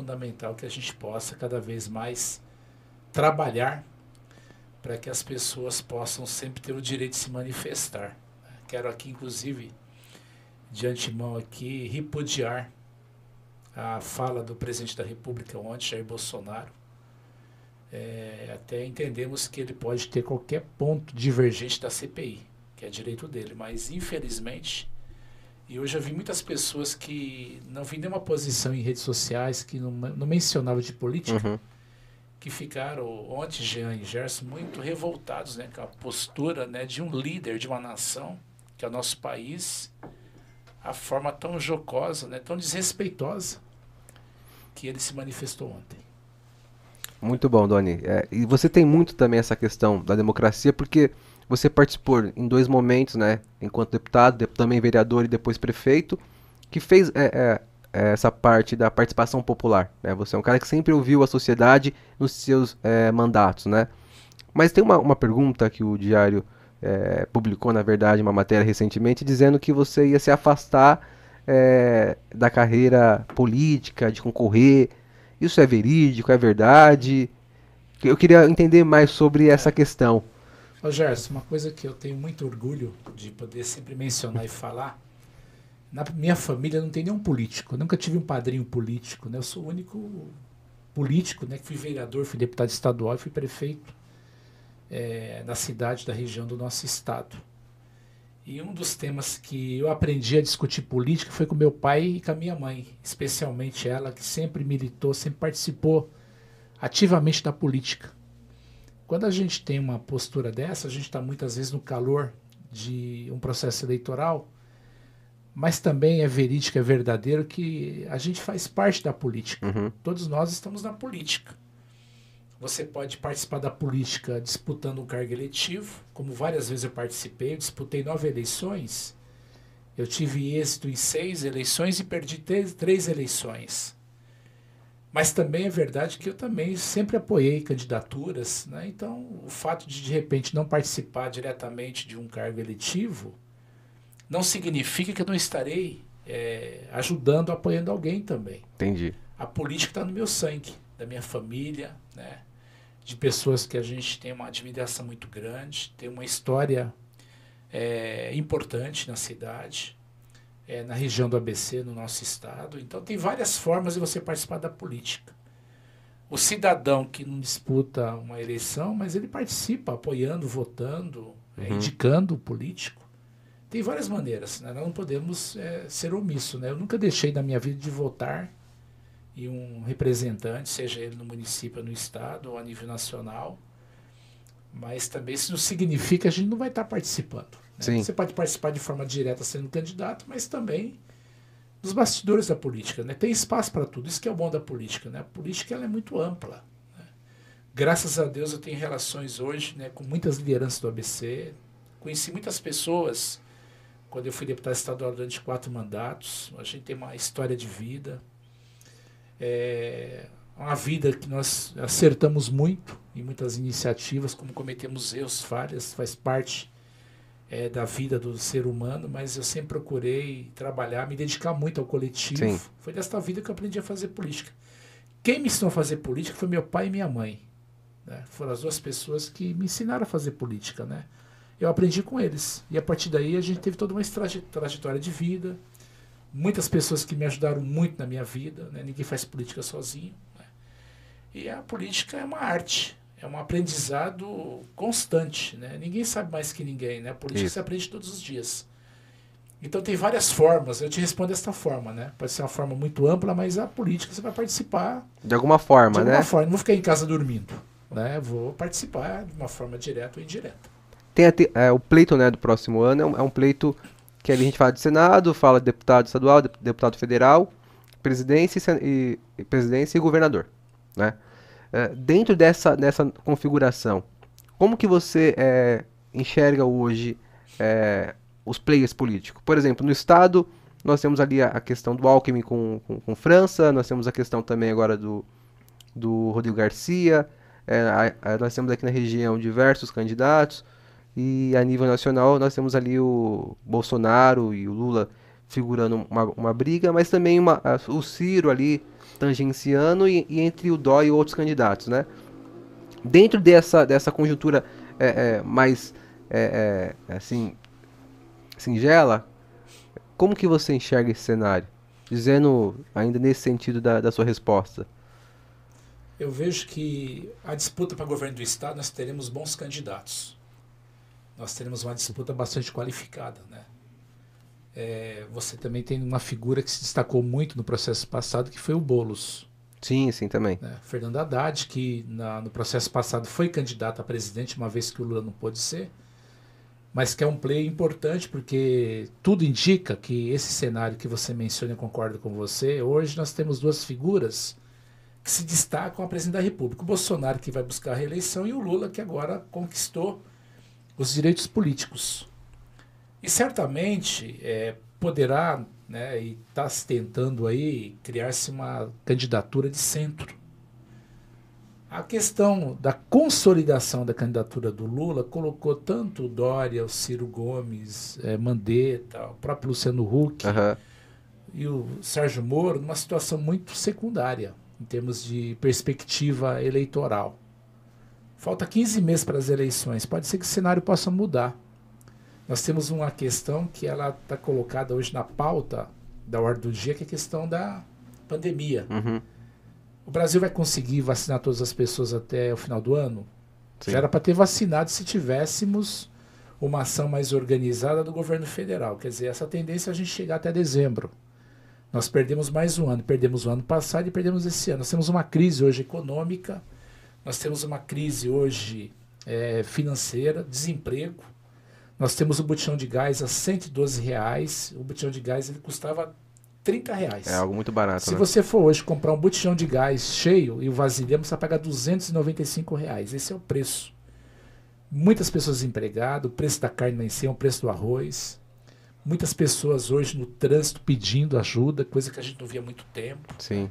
fundamental que a gente possa cada vez mais trabalhar para que as pessoas possam sempre ter o direito de se manifestar. Quero aqui, inclusive, de antemão aqui, repudiar a fala do presidente da República ontem, Jair Bolsonaro. É, até entendemos que ele pode ter qualquer ponto divergente da CPI, que é direito dele, mas infelizmente, e hoje eu vi muitas pessoas que não vi nenhuma posição em redes sociais, que não, não mencionavam de política, uhum. que ficaram ontem, Jean e Gerson, muito revoltados né, com a postura né, de um líder de uma nação, que é o nosso país, a forma tão jocosa, né, tão desrespeitosa que ele se manifestou ontem. Muito bom, Doni. É, e você tem muito também essa questão da democracia, porque você participou em dois momentos, né, enquanto deputado, também vereador e depois prefeito, que fez é, é, é, essa parte da participação popular. Né? Você é um cara que sempre ouviu a sociedade nos seus é, mandatos, né? Mas tem uma, uma pergunta que o Diário é, publicou, na verdade, uma matéria recentemente, dizendo que você ia se afastar é, da carreira política, de concorrer. Isso é verídico, é verdade? Eu queria entender mais sobre essa questão. Ô Gerson, uma coisa que eu tenho muito orgulho de poder sempre mencionar e falar, na minha família não tem nenhum político, eu nunca tive um padrinho político, né? Eu sou o único político, né? Que fui vereador, fui deputado estadual e fui prefeito é, na cidade da região do nosso estado. E um dos temas que eu aprendi a discutir política foi com meu pai e com a minha mãe, especialmente ela que sempre militou, sempre participou ativamente da política. Quando a gente tem uma postura dessa, a gente está muitas vezes no calor de um processo eleitoral, mas também é verídico, é verdadeiro que a gente faz parte da política. Uhum. Todos nós estamos na política. Você pode participar da política disputando um cargo eletivo, como várias vezes eu participei, eu disputei nove eleições. Eu tive êxito em seis eleições e perdi três, três eleições. Mas também é verdade que eu também sempre apoiei candidaturas, né? então o fato de de repente não participar diretamente de um cargo eletivo não significa que eu não estarei é, ajudando, apoiando alguém também. Entendi. A política está no meu sangue, da minha família, né? de pessoas que a gente tem uma admiração muito grande, tem uma história é, importante na cidade, é, na região do ABC, no nosso estado. Então, tem várias formas de você participar da política. O cidadão que não disputa uma eleição, mas ele participa apoiando, votando, é, uhum. é, indicando o político. Tem várias maneiras, né? nós não podemos é, ser omisso. Né? Eu nunca deixei na minha vida de votar e um representante, seja ele no município, no estado ou a nível nacional. Mas também isso não significa que a gente não vai estar participando. Né? Você pode participar de forma direta sendo candidato, mas também nos bastidores da política. Né? Tem espaço para tudo. Isso que é o bom da política. Né? A política ela é muito ampla. Né? Graças a Deus eu tenho relações hoje né, com muitas lideranças do ABC. Conheci muitas pessoas quando eu fui deputado estadual durante quatro mandatos. A gente tem uma história de vida. É uma vida que nós acertamos muito em muitas iniciativas, como cometemos erros, falhas, faz parte é, da vida do ser humano, mas eu sempre procurei trabalhar, me dedicar muito ao coletivo. Sim. Foi desta vida que eu aprendi a fazer política. Quem me ensinou a fazer política foi meu pai e minha mãe. Né? Foram as duas pessoas que me ensinaram a fazer política. Né? Eu aprendi com eles. E a partir daí a gente teve toda uma trajetória de vida, muitas pessoas que me ajudaram muito na minha vida, né? ninguém faz política sozinho. Né? E a política é uma arte, é um aprendizado constante. Né? Ninguém sabe mais que ninguém, né? a política Isso. se aprende todos os dias. Então tem várias formas, eu te respondo desta forma, né? Pode ser uma forma muito ampla, mas a política você vai participar. De alguma forma, de alguma né? Forma. Não vou ficar em casa dormindo. Né? Vou participar de uma forma direta ou indireta. Tem é, o pleito né, do próximo ano é um, é um pleito que ali a gente fala de Senado, fala de deputado estadual, de, deputado federal, presidência e, e, presidência e governador, né? É, dentro dessa, dessa configuração, como que você é, enxerga hoje é, os players políticos? Por exemplo, no Estado, nós temos ali a, a questão do Alckmin com, com, com, França, nós temos a questão também agora do, do Rodrigo Garcia, é, a, a, nós temos aqui na região diversos candidatos, e a nível nacional nós temos ali o Bolsonaro e o Lula figurando uma, uma briga, mas também uma, o Ciro ali tangenciando e, e, entre o Dói e outros candidatos, né? Dentro dessa, dessa conjuntura é, é, mais é, é assim singela, como que você enxerga esse cenário? Dizendo ainda nesse sentido da, da sua resposta. Eu vejo que a disputa para governo do estado nós teremos bons candidatos. Nós teremos uma disputa bastante qualificada, né? É, você também tem uma figura que se destacou muito no processo passado, que foi o Bolos. Sim, sim, também. Né? Fernando Haddad, que na, no processo passado foi candidato a presidente, uma vez que o Lula não pôde ser, mas que é um play importante porque tudo indica que esse cenário que você menciona, eu concordo com você, hoje nós temos duas figuras que se destacam a presidente da República. O Bolsonaro, que vai buscar a reeleição, e o Lula, que agora conquistou os direitos políticos. E certamente é, poderá, né, e está se tentando aí, criar-se uma candidatura de centro. A questão da consolidação da candidatura do Lula colocou tanto o Dória, o Ciro Gomes, é, Mandetta, o próprio Luciano Huck uhum. e o Sérgio Moro numa situação muito secundária em termos de perspectiva eleitoral. Falta 15 meses para as eleições. Pode ser que o cenário possa mudar. Nós temos uma questão que ela está colocada hoje na pauta da ordem do dia, que é a questão da pandemia. Uhum. O Brasil vai conseguir vacinar todas as pessoas até o final do ano? Sim. Já era para ter vacinado se tivéssemos uma ação mais organizada do governo federal. Quer dizer, essa tendência é a gente chegar até dezembro. Nós perdemos mais um ano, perdemos o ano passado e perdemos esse ano. Nós temos uma crise hoje econômica, nós temos uma crise hoje é, financeira, desemprego. Nós temos o botijão de gás a 112 reais. O botijão de gás ele custava 30 reais. É algo muito barato. Se né? você for hoje comprar um botijão de gás cheio e o vasilhame, você vai pagar 295 reais. Esse é o preço. Muitas pessoas desempregadas, o preço da carne lá em cima, o preço do arroz. Muitas pessoas hoje no trânsito pedindo ajuda, coisa que a gente não via há muito tempo. Sim.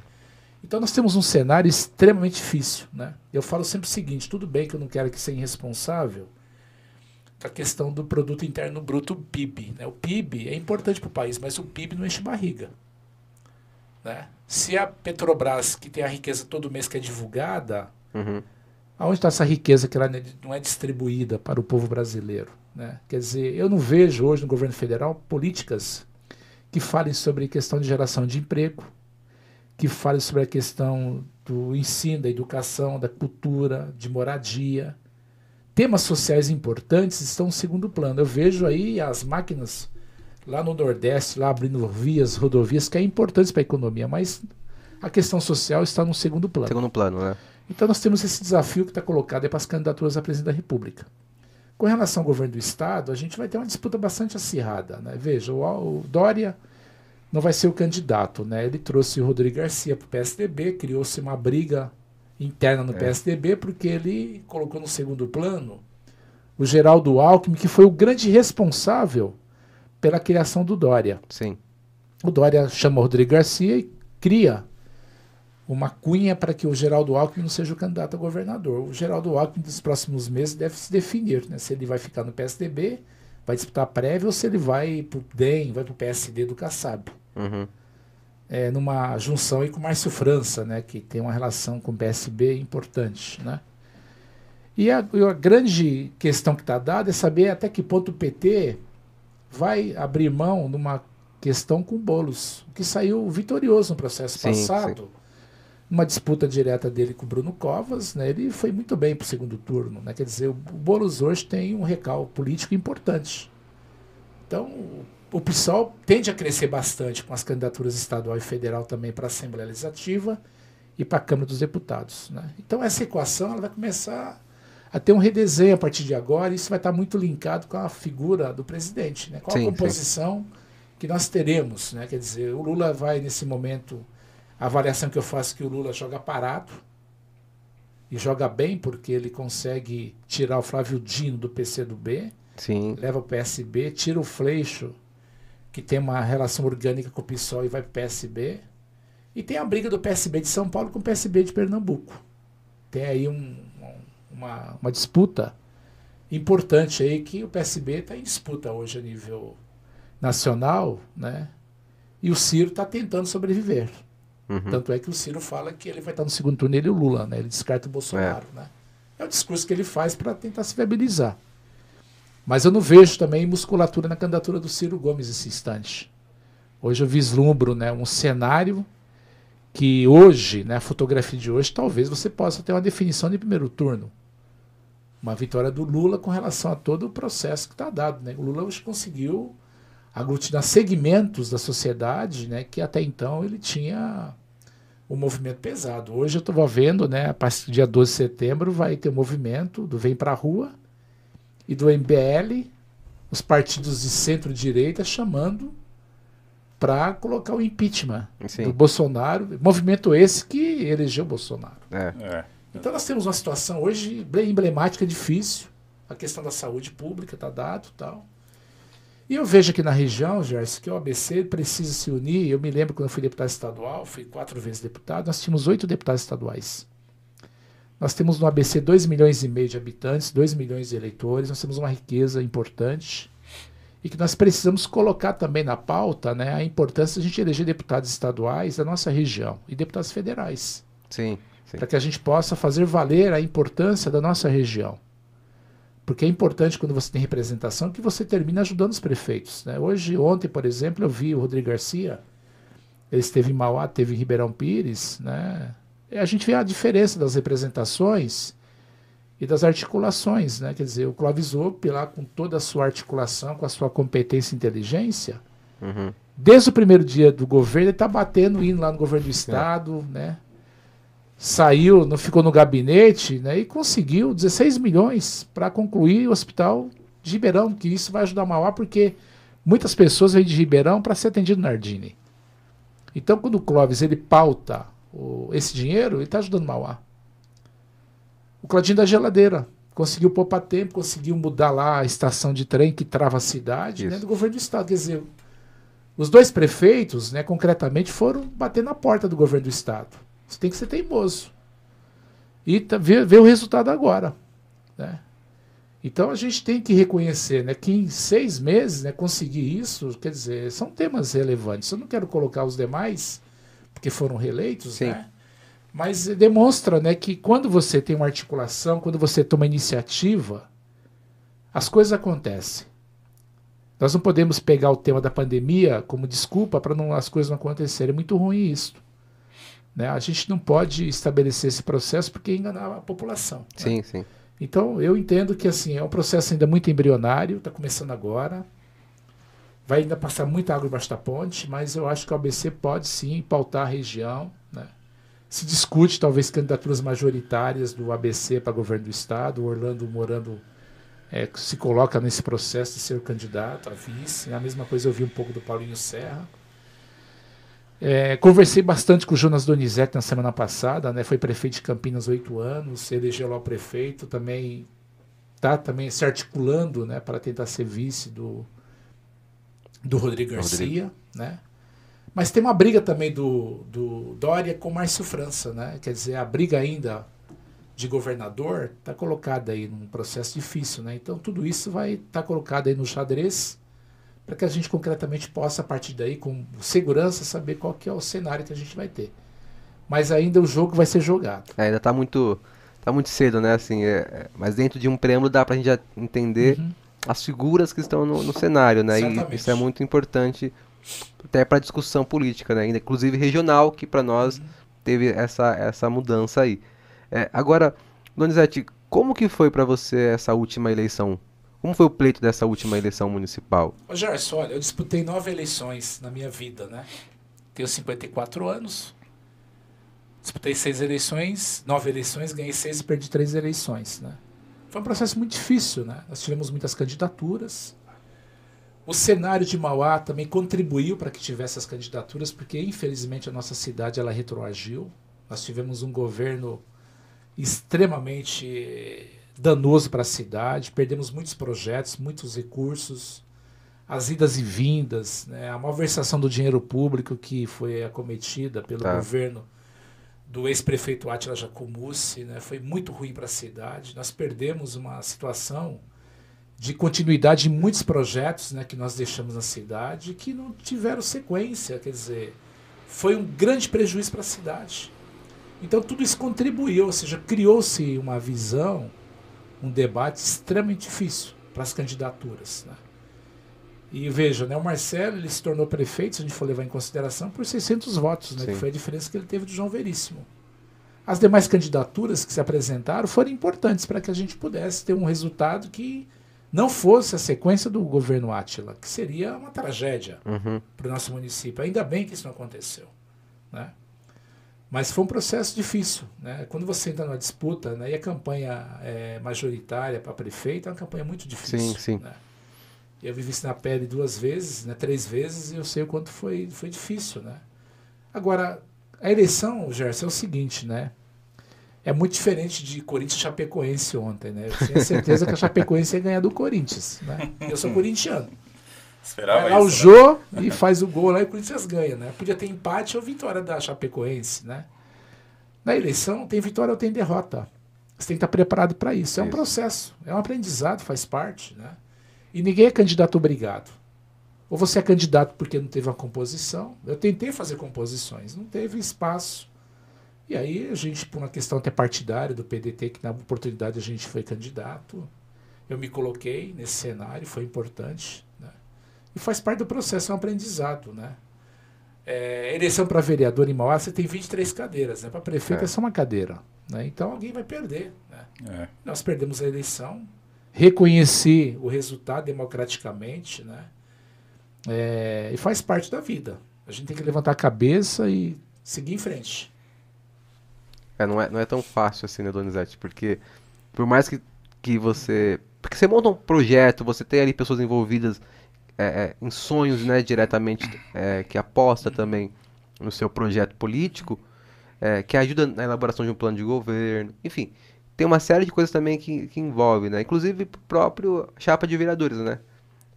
Então nós temos um cenário extremamente difícil. Né? Eu falo sempre o seguinte: tudo bem que eu não quero que seja irresponsável com a questão do produto interno bruto, PIB. Né? O PIB é importante para o país, mas o PIB não enche barriga. Né? Se a Petrobras, que tem a riqueza todo mês que é divulgada, uhum. aonde está essa riqueza que ela não é distribuída para o povo brasileiro? Né? Quer dizer, eu não vejo hoje no governo federal políticas que falem sobre a questão de geração de emprego, que falem sobre a questão do ensino, da educação, da cultura, de moradia. Temas sociais importantes estão no segundo plano. Eu vejo aí as máquinas lá no Nordeste, lá abrindo vias, rodovias, que é importante para a economia, mas a questão social está no segundo plano. Segundo plano, né? Então nós temos esse desafio que está colocado para as candidaturas à presidência da República. Com relação ao governo do Estado, a gente vai ter uma disputa bastante acirrada. Né? Veja, o, o Dória não vai ser o candidato. Né? Ele trouxe o Rodrigo Garcia para o PSDB, criou-se uma briga interna no é. PSDB, porque ele colocou no segundo plano o Geraldo Alckmin, que foi o grande responsável pela criação do Dória. Sim. O Dória chama o Rodrigo Garcia e cria uma cunha para que o Geraldo Alckmin não seja o candidato a governador. O Geraldo Alckmin, nos próximos meses, deve se definir né? se ele vai ficar no PSDB, vai disputar a prévia, ou se ele vai para o DEM, vai para o PSD do Kassab. Uhum. É, numa junção aí com o Márcio França, né? que tem uma relação com o PSB importante. Né? E a, a grande questão que está dada é saber até que ponto o PT vai abrir mão numa questão com bolos, que saiu vitorioso no processo sim, passado. Sim uma disputa direta dele com o Bruno Covas, né, ele foi muito bem para o segundo turno. Né, quer dizer, o Boulos hoje tem um recalque político importante. Então, o, PSOL tende a crescer bastante com as candidaturas estadual e federal também para a Assembleia Legislativa e para a Câmara dos Deputados. Né? Então, essa equação ela vai começar a ter um redesenho a partir de agora e isso vai estar muito linkado com a figura do presidente. Né? Qual sim, a composição sim. que nós teremos? Né? Quer dizer, o Lula vai, nesse momento a avaliação que eu faço é que o Lula joga parado e joga bem porque ele consegue tirar o Flávio Dino do PCdoB, Sim. leva o PSB, tira o Fleixo, que tem uma relação orgânica com o PSOL e vai para o PSB. E tem a briga do PSB de São Paulo com o PSB de Pernambuco. Tem aí um, uma, uma disputa importante aí que o PSB está em disputa hoje a nível nacional, né? E o Ciro está tentando sobreviver. Uhum. Tanto é que o Ciro fala que ele vai estar no segundo turno ele e o Lula, né? Ele descarta o Bolsonaro, é. né? É o discurso que ele faz para tentar se viabilizar. Mas eu não vejo também musculatura na candidatura do Ciro Gomes nesse instante. Hoje eu vislumbro né, um cenário que hoje, né, a fotografia de hoje, talvez você possa ter uma definição de primeiro turno. Uma vitória do Lula com relação a todo o processo que está dado. Né? O Lula hoje conseguiu aglutinar segmentos da sociedade né, que até então ele tinha um movimento pesado. Hoje eu estou vendo, né, a partir do dia 12 de setembro, vai ter um movimento do Vem Pra Rua e do MBL, os partidos de centro-direita chamando para colocar o impeachment Sim. do Bolsonaro. Movimento esse que elegeu Bolsonaro. É. É. Então nós temos uma situação hoje bem emblemática, difícil. A questão da saúde pública está dado tal. E eu vejo aqui na região, Gerson, que o ABC precisa se unir. Eu me lembro quando eu fui deputado estadual, fui quatro vezes deputado, nós tínhamos oito deputados estaduais. Nós temos no ABC 2 milhões e meio de habitantes, 2 milhões de eleitores, nós temos uma riqueza importante e que nós precisamos colocar também na pauta né, a importância de a gente eleger deputados estaduais da nossa região e deputados federais. Sim. sim. Para que a gente possa fazer valer a importância da nossa região. Porque é importante quando você tem representação que você termine ajudando os prefeitos. Né? Hoje, ontem, por exemplo, eu vi o Rodrigo Garcia, ele esteve em Mauá, teve em Ribeirão Pires, né? A gente vê a diferença das representações e das articulações, né? Quer dizer, o Clóvis Ope lá com toda a sua articulação, com a sua competência e inteligência, uhum. desde o primeiro dia do governo, ele está batendo, indo lá no governo do estado, é. né? saiu, não ficou no gabinete né, e conseguiu 16 milhões para concluir o hospital de Ribeirão, que isso vai ajudar Mauá, porque muitas pessoas vêm de Ribeirão para ser atendido no Nardini. Então, quando o Clóvis ele pauta o, esse dinheiro, ele está ajudando Mauá. O Claudinho da Geladeira conseguiu poupar tempo, conseguiu mudar lá a estação de trem que trava a cidade né, do governo do estado. Quer dizer, os dois prefeitos, né, concretamente, foram bater na porta do governo do estado você tem que ser teimoso. E tá, ver, ver o resultado agora. Né? Então a gente tem que reconhecer né, que em seis meses né, conseguir isso, quer dizer, são temas relevantes. Eu não quero colocar os demais, porque foram reeleitos, né? mas demonstra né, que quando você tem uma articulação, quando você toma iniciativa, as coisas acontecem. Nós não podemos pegar o tema da pandemia como desculpa para as coisas não acontecerem. É muito ruim isso. Né? A gente não pode estabelecer esse processo porque enganar a população. Né? Sim, né? sim. Então, eu entendo que assim é um processo ainda muito embrionário, está começando agora. Vai ainda passar muita água embaixo da ponte, mas eu acho que o ABC pode sim pautar a região. Né? Se discute talvez candidaturas majoritárias do ABC para governo do estado. O Orlando Morando é, se coloca nesse processo de ser candidato a vice. A mesma coisa eu vi um pouco do Paulinho Serra. É, conversei bastante com o Jonas Donizete na semana passada, né? Foi prefeito de Campinas oito anos, elegeu lá o prefeito, também está também se articulando, né, para tentar ser vice do do Rodrigo Garcia, Rodrigo. né? Mas tem uma briga também do, do Dória com Márcio França, né? Quer dizer, a briga ainda de governador está colocada aí num processo difícil, né? Então tudo isso vai estar tá colocado aí no xadrez para que a gente concretamente possa, a partir daí, com segurança, saber qual que é o cenário que a gente vai ter. Mas ainda o jogo vai ser jogado. É, ainda está muito, tá muito cedo, né? Assim, é, é, mas dentro de um preâmbulo dá para a gente já entender uhum. As figuras que estão no, no cenário, né? Exatamente. E isso é muito importante até para a discussão política, né? Inclusive regional, que para nós uhum. teve essa, essa mudança aí. É, agora, Donizete, como que foi para você essa última eleição? Como foi o pleito dessa última eleição municipal? Ô Gerson, olha, eu disputei nove eleições na minha vida, né? Tenho 54 anos. Disputei seis eleições, nove eleições, ganhei seis e perdi três eleições, né? Foi um processo muito difícil, né? Nós tivemos muitas candidaturas. O cenário de Mauá também contribuiu para que tivesse as candidaturas, porque infelizmente a nossa cidade ela retroagiu. Nós tivemos um governo extremamente danoso para a cidade, perdemos muitos projetos, muitos recursos, as idas e vindas, né, a malversação do dinheiro público que foi acometida pelo tá. governo do ex-prefeito Atila Jacomussi, né, foi muito ruim para a cidade. Nós perdemos uma situação de continuidade de muitos projetos né, que nós deixamos na cidade que não tiveram sequência. Quer dizer, foi um grande prejuízo para a cidade. Então tudo isso contribuiu, ou seja, criou-se uma visão, um debate extremamente difícil para as candidaturas. Né? E veja, né, o Marcelo ele se tornou prefeito, se a gente for levar em consideração, por 600 votos, né, que foi a diferença que ele teve do João Veríssimo. As demais candidaturas que se apresentaram foram importantes para que a gente pudesse ter um resultado que não fosse a sequência do governo Átila, que seria uma tragédia uhum. para o nosso município. Ainda bem que isso não aconteceu. Né? Mas foi um processo difícil. Né? Quando você entra numa disputa, né, e a campanha é, majoritária para prefeito é uma campanha muito difícil. Sim, sim. Né? Eu vivi isso na pele duas vezes, né, três vezes, e eu sei o quanto foi, foi difícil. Né? Agora, a eleição, Gerson, é o seguinte, né? É muito diferente de Corinthians e Chapecoense ontem, né? Eu tinha certeza que a Chapecoense ia ganhar do Corinthians, né? Eu sou corintiano. Esperava Vai lá isso, o né? Jô e faz o gol lá e o Corinthians ganha, né? Podia ter empate ou vitória da Chapecoense, né? Na eleição tem vitória ou tem derrota. Você tem que estar preparado para isso. É um Isso. processo, é um aprendizado, faz parte, né? E ninguém é candidato obrigado. Ou você é candidato porque não teve uma composição. Eu tentei fazer composições, não teve espaço. E aí a gente, por uma questão até partidária do PDT, que na oportunidade a gente foi candidato, eu me coloquei nesse cenário, foi importante. Né? E faz parte do processo, é um aprendizado. Né? É, eleição para vereador em Mauá, você tem 23 cadeiras. Né? Para prefeito É. é só uma cadeira. Né? Então alguém vai perder. Né? É. Nós perdemos a eleição, reconheci o resultado democraticamente, né? É, e faz parte da vida. A gente tem que levantar a cabeça e seguir em frente. É, não, é, não é tão fácil assim, né, Donizete? Porque por mais que, que você. Porque você monta um projeto, você tem ali pessoas envolvidas é, é, em sonhos, né, diretamente, é, que aposta também no seu projeto político, é, que ajuda na elaboração de um plano de governo, enfim. Tem uma série de coisas também que, que envolve, né? Inclusive o próprio chapa de vereadores, né?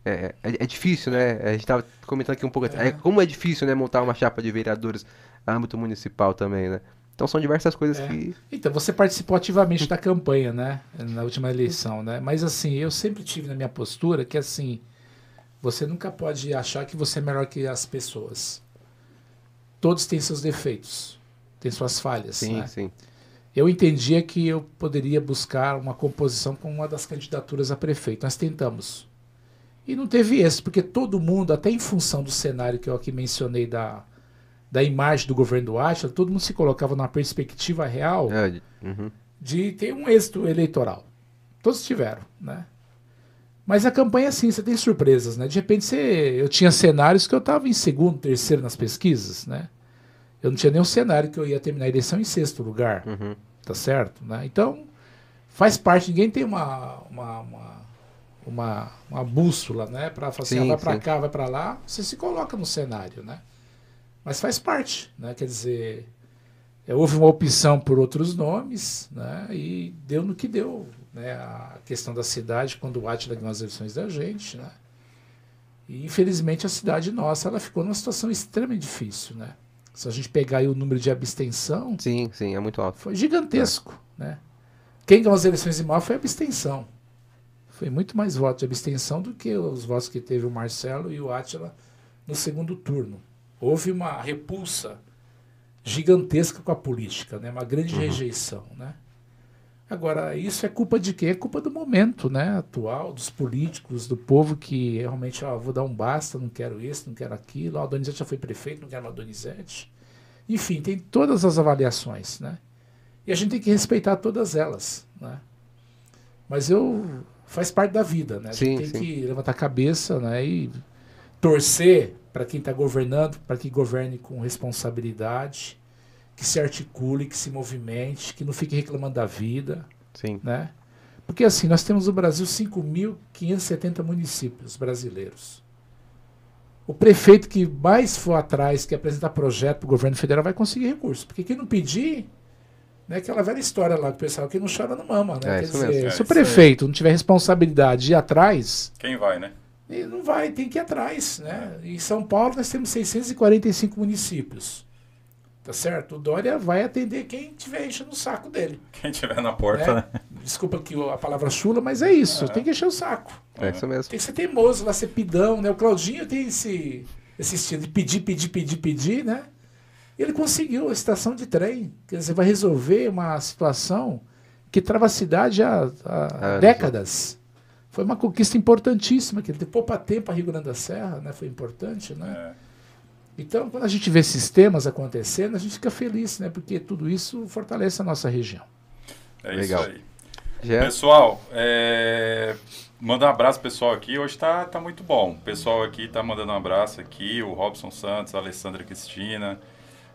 É, é, é difícil, né? A gente estava comentando aqui um pouco. É. é, como é difícil, né, montar uma chapa de vereadores no âmbito municipal também, né? Então são diversas coisas É. que. Então, você participou ativamente da campanha, né? Na última eleição, né? Mas assim, eu sempre tive na minha postura que assim, você nunca pode achar que você é melhor que as pessoas. Todos têm seus defeitos, têm suas falhas, Sim, né? sim. Eu entendia que eu poderia buscar uma composição com uma das candidaturas a prefeito. Nós tentamos. E não teve êxito, porque todo mundo, até em função do cenário que eu aqui mencionei da, da imagem do governo do Átila, todo mundo se colocava numa perspectiva real É, de- uhum. de ter um êxito eleitoral. Todos tiveram, né? Mas a campanha, sim, você tem surpresas, né? De repente, você, eu tinha cenários que eu estava em segundo, terceiro nas pesquisas, né? Eu não tinha nenhum cenário que eu ia terminar a eleição em sexto lugar, Uhum. tá certo? Né? Então, faz parte, ninguém tem uma, uma, uma, uma, uma bússola, né? Para falar assim, Sim, ah, vai para cá, vai para lá, você se coloca no cenário, né? Mas faz parte, né? Quer dizer, é, houve uma opção por outros nomes, né? E deu no que deu, né? A questão da cidade, quando o Atila ganhou as eleições da gente, né? E infelizmente a cidade nossa, ela ficou numa situação extremamente difícil, né? Se a gente pegar aí o número de abstenção, Sim, sim, é muito alto. foi gigantesco, né? Quem ganhou as eleições em mal foi a abstenção. Foi muito mais votos de abstenção do que os votos que teve o Marcelo e o Átila no segundo turno. Houve uma repulsa gigantesca com a política, né? Uma grande rejeição, né? Agora, isso é culpa de quem? É culpa do momento, né? Atual, dos políticos, do povo que realmente, ó, vou dar um basta, não quero isso, não quero aquilo. Ó, o Donizete já foi prefeito, não quero mais Donizete. Enfim, tem todas as avaliações, né? E a gente tem que respeitar todas elas, né? Mas eu faz parte da vida, né? A Sim, gente tem sim. que levantar a cabeça, né? E torcer para quem está governando, para que governe com responsabilidade, que se articule, que se movimente, que não fique reclamando da vida, Sim. né? Porque assim, nós temos no Brasil 5.570 municípios brasileiros. O prefeito que mais for atrás, que apresentar projeto para o governo federal, vai conseguir recurso. Porque quem não pedir, né, aquela velha história lá que o pessoal que não chora não mama, né? É, Quer dizer, mesmo. É, se o prefeito não tiver responsabilidade de ir atrás, Quem vai, né? ele não vai, tem que ir atrás, né? Em São Paulo nós temos 645 municípios. Tá certo? O Dória vai atender quem tiver enchendo o saco dele. Quem tiver na porta, né? né? desculpa que a palavra chula, mas é isso, é. tem que encher o saco. É isso mesmo. Tem que ser teimoso, lá ser pidão, né? O Claudinho tem esse, esse estilo de pedir, pedir, pedir, pedir, né? Ele conseguiu a estação de trem. Quer dizer, vai resolver uma situação que trava a cidade há, há é, décadas. Foi uma conquista importantíssima, que ele poupa tempo a Rio Grande da Serra, né? Foi importante, né? É. Então, quando a gente vê sistemas acontecendo, a gente fica feliz, né? Porque tudo isso fortalece a nossa região. É Legal. isso aí. Yeah. Pessoal, é... manda um abraço pessoal aqui. Hoje tá, tá muito bom. O pessoal aqui tá mandando um abraço aqui. O Robson Santos, a Alessandra Cristina,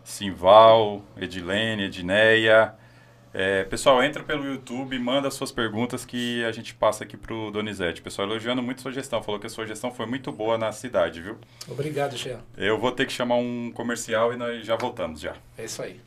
Simval, Edilene, Edneia. É, pessoal, entra pelo YouTube, manda suas perguntas que a gente passa aqui pro Donizete. Pessoal, elogiando muito sua gestão, falou que a sua gestão foi muito boa na cidade, viu? Obrigado, Jean. Eu vou ter que chamar um comercial e nós já voltamos já. É isso aí.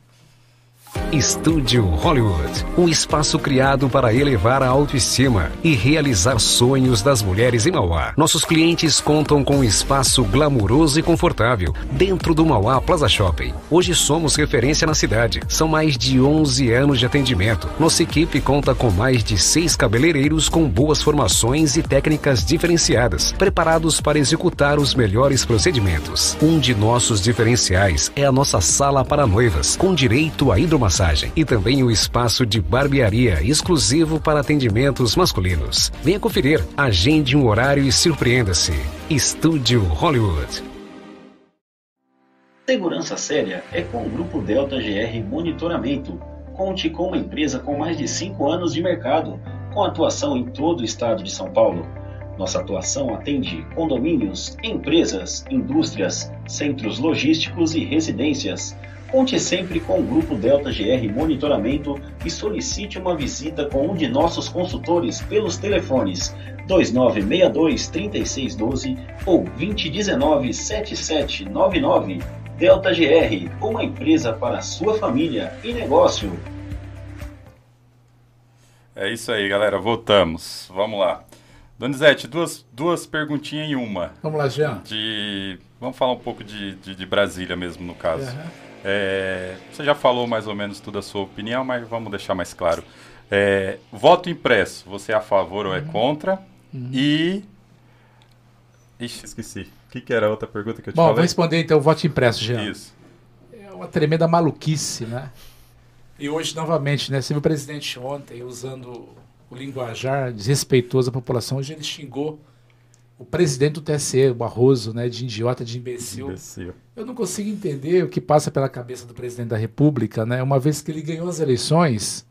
Estúdio Hollywood, um espaço criado para elevar a autoestima e realizar sonhos das mulheres em Mauá. Nossos clientes contam com um espaço glamuroso e confortável dentro do Mauá Plaza Shopping. Hoje somos referência na cidade. São mais de 11 anos de atendimento. Nossa equipe conta com mais de seis cabeleireiros com boas formações e técnicas diferenciadas, preparados para executar os melhores procedimentos. Um de nossos diferenciais é a nossa sala para noivas, com direito a hidromassagem massagem e também o espaço de barbearia exclusivo para atendimentos masculinos. Venha conferir, agende um horário e surpreenda-se. Estúdio Hollywood. Segurança séria é com o Grupo Delta GR Monitoramento. Conte com uma empresa com mais de 5 anos de mercado, com atuação em todo o estado de São Paulo. Nossa atuação atende condomínios, empresas, indústrias, centros logísticos e residências Conte sempre com o Grupo Delta GR Monitoramento e solicite uma visita com um de nossos consultores pelos telefones 2962 3612 ou 2019 7799. Delta GR, uma empresa para sua família e negócio. É isso aí, galera. Voltamos. Vamos lá. Donizete, duas, duas perguntinhas em uma. Vamos lá, Jean. De, vamos falar um pouco de, de, de Brasília mesmo, no caso. Uhum. É, você já falou mais ou menos tudo a sua opinião, mas vamos deixar mais claro. É, voto impresso, você é a favor ou é uhum. contra? Uhum. E. Ixi, esqueci. O que, que, era a outra pergunta que eu te Bom, falei? vou responder então o voto impresso, Jean. Isso. É uma tremenda maluquice, né? E hoje, novamente, né? Você viu o presidente ontem usando o linguajar desrespeitoso à população. Hoje ele xingou o presidente do TSE, o Barroso, né, de idiota, de imbecil. imbecil. Eu não consigo entender o que passa pela cabeça do presidente da República, né? Uma vez que ele ganhou as eleições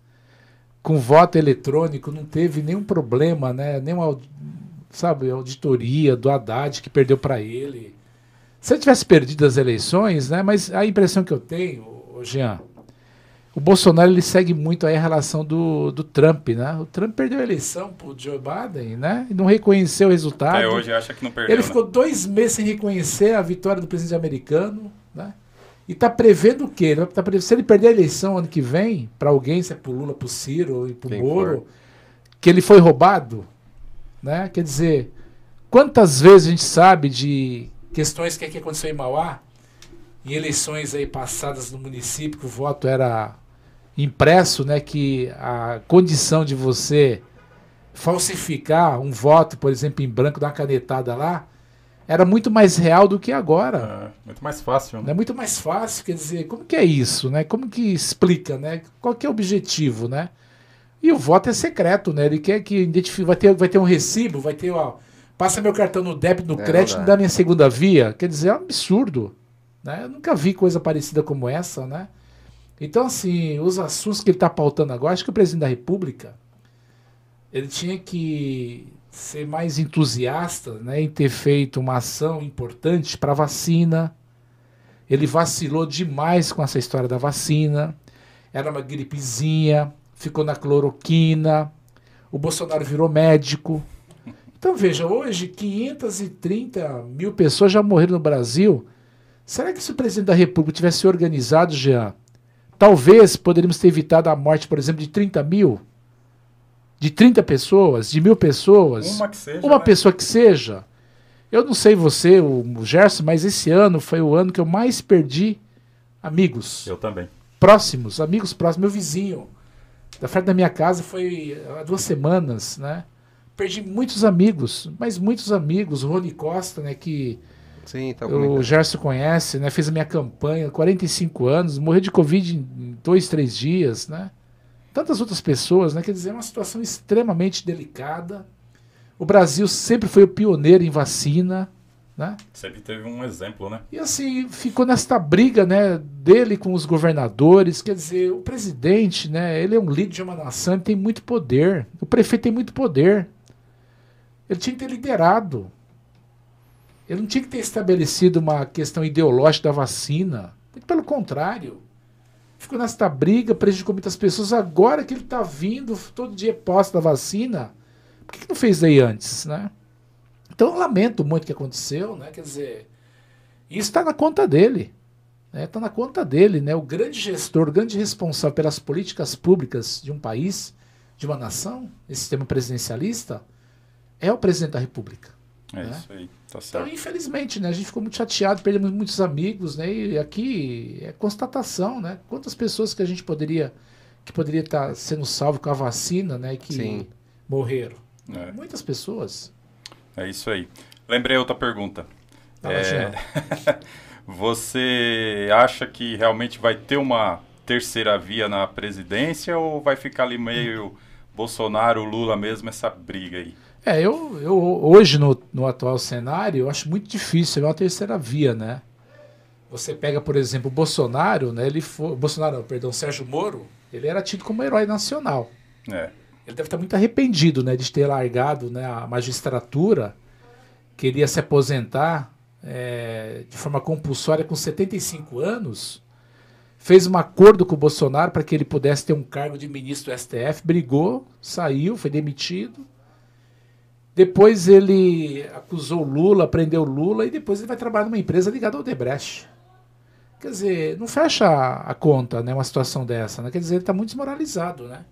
com voto eletrônico, não teve nenhum problema, né? Nenhuma, sabe, auditoria do Haddad que perdeu para ele. Se ele tivesse perdido as eleições, né? Mas a impressão que eu tenho, Jean, o Bolsonaro ele segue muito aí a relação do, do Trump, né? O Trump perdeu a eleição pro Joe Biden, né? E não reconheceu o resultado. É, hoje acha que não perdeu. Ele ficou né? dois meses sem reconhecer a vitória do presidente americano, né? E tá prevendo o quê? Ele tá prevendo, se ele perder a eleição ano que vem, para alguém, se é pro Lula, pro Ciro e pro Quem Moro, for. que ele foi roubado, né? Quer dizer, quantas vezes a gente sabe de questões que, é que aconteceu em Mauá, em eleições aí passadas no município, que o voto era impresso, né, que a condição de você falsificar um voto, por exemplo, em branco, dar uma canetada lá, era muito mais real do que agora. É, muito mais fácil. Né? É muito mais fácil, quer dizer, como que é isso, né? Como que explica, né? Qual que é o objetivo, né? E o voto é secreto, né? Ele quer que identifique, vai ter, vai ter um recibo, vai ter, ó, passa meu cartão no débito, no é, crédito, me dá minha segunda via. Quer dizer, é um absurdo, né? Eu nunca vi coisa parecida como essa, né? Então, assim, os assuntos que ele está pautando agora, acho que o presidente da República ele tinha que ser mais entusiasta né, em ter feito uma ação importante para a vacina. Ele vacilou demais com essa história da vacina. Era uma gripezinha, ficou na cloroquina. O Bolsonaro virou médico. Então veja, hoje 530 mil pessoas já morreram no Brasil. Será que se o presidente da República tivesse organizado, Jean, Talvez poderíamos ter evitado a morte, por exemplo, de 30 mil, de 30 pessoas, de mil pessoas. Uma que seja. Uma né? pessoa que seja. Eu não sei você, o Gerson, mas esse ano foi o ano que eu mais perdi amigos. Eu também. Próximos, amigos próximos, meu vizinho. Da frente da minha casa foi há duas semanas, né? Perdi muitos amigos, mas muitos amigos. O Rony Costa, né? Que Sim, tá o Gerson conhece, né? Fez a minha campanha, 45 anos, morreu de Covid em dois, três dias, né? Tantas outras pessoas, né? Quer dizer, é uma situação extremamente delicada. O Brasil sempre foi o pioneiro em vacina, né? Sempre teve um exemplo, né? E assim, ficou nesta briga, né, dele com os governadores, quer dizer, o presidente, né, ele é um líder de uma nação, ele tem muito poder. O prefeito tem muito poder. Ele tinha que ter liderado. Ele não tinha que ter estabelecido uma questão ideológica da vacina. Muito pelo contrário. Ficou nesta briga, prejudicou muitas pessoas. Agora que ele está vindo, todo dia posse da vacina, por que, que não fez aí antes, né? Então eu lamento muito o que aconteceu, né? Quer dizer, isso está na conta dele. Está né? Tá na conta dele, né? O grande gestor, o grande responsável pelas políticas públicas de um país, de uma nação, esse sistema presidencialista, é o presidente da República. É né? isso aí, tá certo. Então, infelizmente, né, a gente ficou muito chateado, perdemos muitos amigos, né? E aqui é constatação, né? Quantas pessoas que a gente poderia que poderia estar tá sendo salvo com a vacina, né, que Sim. morreram. É. Muitas pessoas. É isso aí. Lembrei outra pergunta. é... Você acha que realmente vai ter uma terceira via na presidência ou vai ficar ali meio Bolsonaro, Lula mesmo, essa briga aí? É, eu, eu hoje no, no atual cenário, eu acho muito difícil, é uma terceira via, né? Você pega, por exemplo, o Bolsonaro, né? Ele foi, Bolsonaro, perdão, Sérgio Moro, ele era tido como herói nacional. É. Ele deve estar muito arrependido, né, de ter largado, né, a magistratura, queria se aposentar é, de forma compulsória com 75 anos, fez um acordo com o Bolsonaro para que ele pudesse ter um cargo de ministro do STF, brigou, saiu, foi demitido depois ele acusou Lula, prendeu Lula e depois ele vai trabalhar numa empresa ligada ao Debrecht. Quer dizer, não fecha a conta, né, uma situação dessa, né? Quer dizer, ele está muito desmoralizado, né?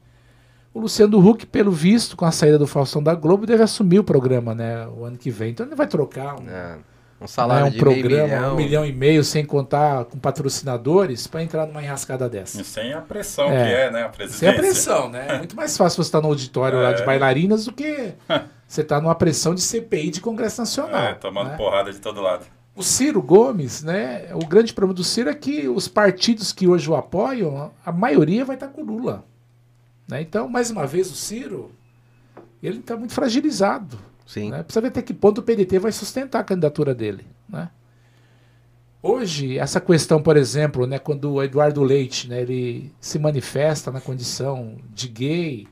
O Luciano Huck, pelo visto, com a saída do Faustão da Globo, deve assumir o programa, né, o ano que vem. Então ele vai trocar um, é, um salário né, um de programa, milhão. um milhão e meio, sem contar com patrocinadores, para entrar numa enrascada dessa. E sem a pressão é, que é, né, a presidência. Sem a pressão, né? É muito mais fácil você estar no auditório é. lá de bailarinas do que Você está numa pressão de CPI de Congresso Nacional. É, tomando né? porrada de todo lado. O Ciro Gomes, né? O grande problema do Ciro é que os partidos que hoje o apoiam, a maioria vai estar com o Lula. Né? Então, mais uma vez, o Ciro, ele está muito fragilizado. Sim. Né? Precisa ver até que ponto o PDT vai sustentar a candidatura dele. Né? Hoje, essa questão, por exemplo, né, quando o Eduardo Leite né, ele se manifesta na condição de gay,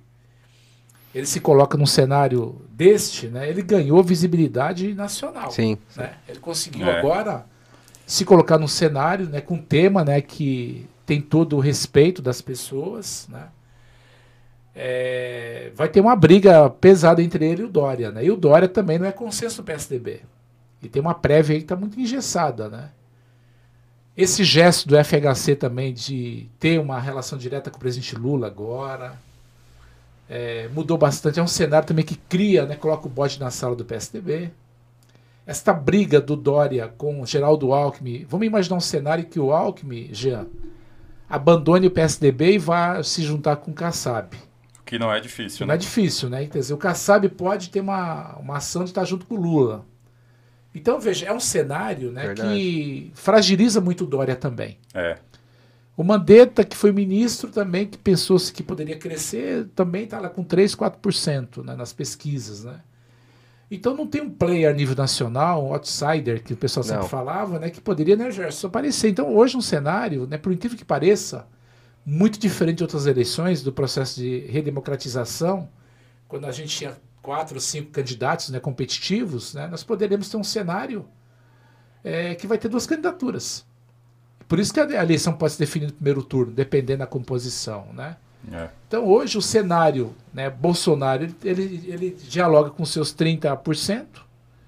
ele se coloca num cenário deste, né, ele ganhou visibilidade nacional. Sim. Né? Ele conseguiu é. agora se colocar num cenário né, com um tema né, que tem todo o respeito das pessoas. Né? É, vai ter uma briga pesada entre ele e o Dória. Né? E o Dória também não é consenso do PSDB. E tem uma prévia aí que está muito engessada. Né? Esse gesto do FHC também de ter uma relação direta com o presidente Lula agora é, mudou bastante. É um cenário também que cria, né, coloca o bode na sala do PSDB. Esta briga do Dória com o Geraldo Alckmin. Vamos imaginar um cenário que o Alckmin, Jean, abandone o PSDB e vá se juntar com o Kassab. Que não é difícil, não né? é difícil, né? Quer dizer, o Kassab pode ter uma, uma ação de estar junto com o Lula. Então, veja, é um cenário né, que fragiliza muito o Dória também. É. O Mandetta, que foi ministro também, que pensou-se que poderia crescer, também está lá com 3, 4% né, nas pesquisas. Né? Então não tem um player a nível nacional, um outsider, que o pessoal sempre não. falava, né, que poderia, né, Gerson, aparecer. Então hoje um cenário, né, por incrível que pareça, muito diferente de outras eleições, do processo de redemocratização, quando a gente tinha quatro ou cinco candidatos né, competitivos, né, nós poderíamos ter um cenário é, que vai ter duas candidaturas. Por isso que a eleição pode se definir no primeiro turno, dependendo da composição, né? É. Então hoje o cenário, né, Bolsonaro, ele, ele dialoga com seus 30%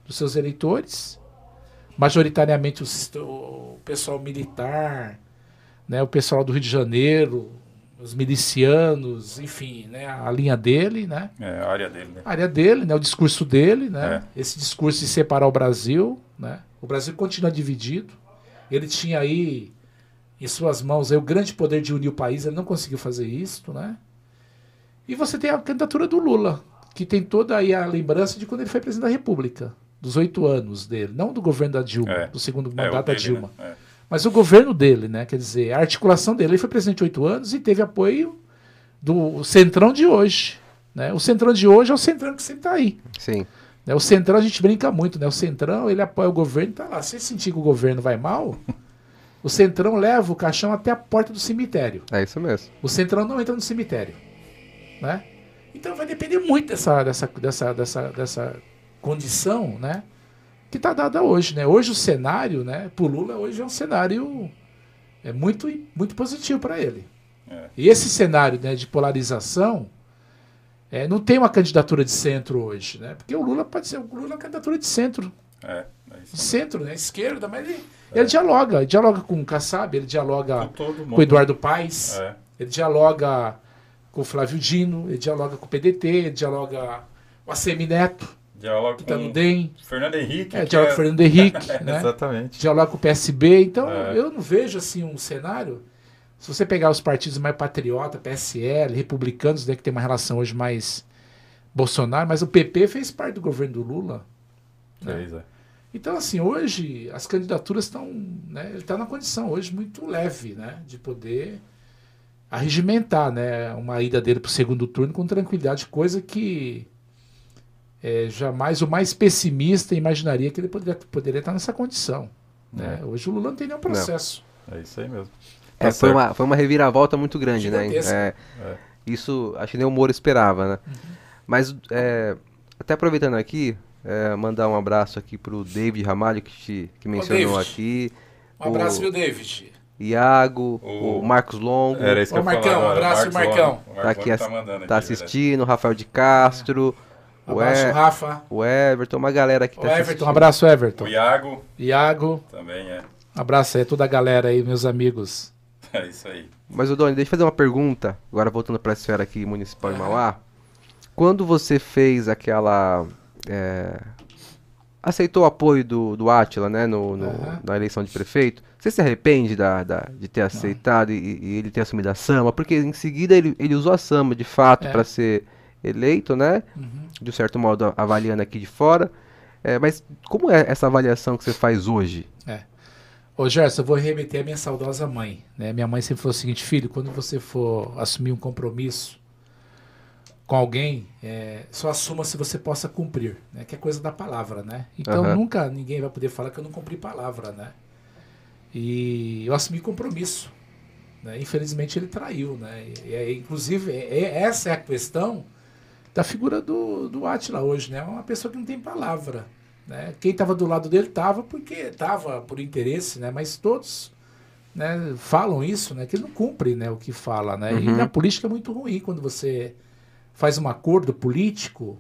dos seus eleitores, majoritariamente o, o, pessoal militar, né, o pessoal do Rio de Janeiro, os milicianos, enfim, né, a linha dele, né? É, a área dele, né? A área dele, né, o discurso dele, né? É. Esse discurso de separar o Brasil, né? O Brasil continua dividido. Ele tinha aí em suas mãos aí, o grande poder de unir o país, ele não conseguiu fazer isso, né? E você tem a candidatura do Lula, que tem toda aí a lembrança de quando ele foi presidente da República, dos oito anos dele, não do governo da Dilma, é. do segundo é, mandato da Dilma. Né? É. Mas o governo dele, né? Quer dizer, a articulação dele. Ele foi presidente oito anos e teve apoio do Centrão de hoje. Né? O Centrão de hoje é o Centrão que sempre está aí. Sim. Né? O Centrão a gente brinca muito, né? O Centrão ele apoia o governo, tá lá. Se sentir que o governo vai mal, o Centrão leva o caixão até a porta do cemitério. É isso mesmo. O Centrão não entra no cemitério, né? Então vai depender muito dessa dessa dessa dessa, dessa condição, né? Que está dada hoje, né? Hoje o cenário, né? Pro Lula hoje é um cenário é muito muito positivo para ele. É. E esse cenário né, de polarização é, não tem uma candidatura de centro hoje, né? Porque o Lula pode ser o Lula é uma candidatura de centro. É, é de centro, né? Esquerda, mas ele, é. ele dialoga, ele dialoga com o Kassab, ele dialoga com, o Eduardo Paes, é. ele dialoga com o Flávio Dino, ele dialoga com o PDT, ele dialoga com a Semineto. Dialoga que com no DEM. Fernando Henrique. É, dialoga com o Fernando Henrique. né? Exatamente. Dialoga com o PSB. Então, eu não vejo assim um cenário se você pegar os partidos mais patriota, PSL, republicanos, né, que tem uma relação hoje mais Bolsonaro, mas o PP fez parte do governo do Lula. Né? É. Então, assim, hoje as candidaturas estão. Né, ele está na condição hoje muito leve né, de poder arregimentar né, uma ida dele para o segundo turno com tranquilidade, coisa que é, jamais o mais pessimista imaginaria que ele poderia, poderia estar nessa condição. Né? Hoje o Lula não tem nenhum processo. Não. É isso aí mesmo. É, tá foi, uma, foi uma reviravolta muito grande, né? É, é. Isso acho que nem o Moro esperava, né? Uhum. Mas é, até aproveitando aqui, é, mandar um abraço aqui pro David Ramalho, que, te, que mencionou Ô, aqui. Um abraço, viu, David? Iago, o, o Marcos Longo. Era isso que Ô, Marcão, um abraço, Marcos Marcão. Tá, aqui, tá, mandando tá assistindo, Rafael de Castro. Um abraço, o Rafa. O Everton, uma galera aqui o tá Everton, assistindo. um abraço, Everton. O Iago. Iago. Também é. Um abraço aí, toda a galera aí, meus amigos. É isso aí. Mas, o Doni, deixa eu fazer uma pergunta, agora voltando para a esfera aqui municipal de Mauá. Quando você fez aquela. É, aceitou o apoio do, do Atila, né, no, no uhum. na eleição de prefeito, você se arrepende da, da de ter aceitado e, e, ele ter assumido a Sama? Porque em seguida ele, ele usou a Sama de fato é. para ser eleito, né? Uhum. De um certo modo, avaliando aqui de fora. É, mas como é essa avaliação que você faz hoje? É. Ô Gerson, eu vou remeter a minha saudosa mãe. Né? Minha mãe sempre falou o seguinte, filho, quando você for assumir um compromisso com alguém, é, só assuma se você possa cumprir, né? Que é coisa da palavra, né? Então uhum. nunca ninguém vai poder falar que eu não cumpri palavra, né? E eu assumi compromisso. Né? Infelizmente ele traiu, né? E, é, inclusive, é, é, essa é a questão da figura do, do Atila hoje, né? Uma pessoa que não tem palavra. Né? Quem estava do lado dele estava porque estava por interesse, né? mas todos né, falam isso, né? que ele não cumpre né, o que fala. Né? Uhum. E na política é muito ruim quando você faz um acordo político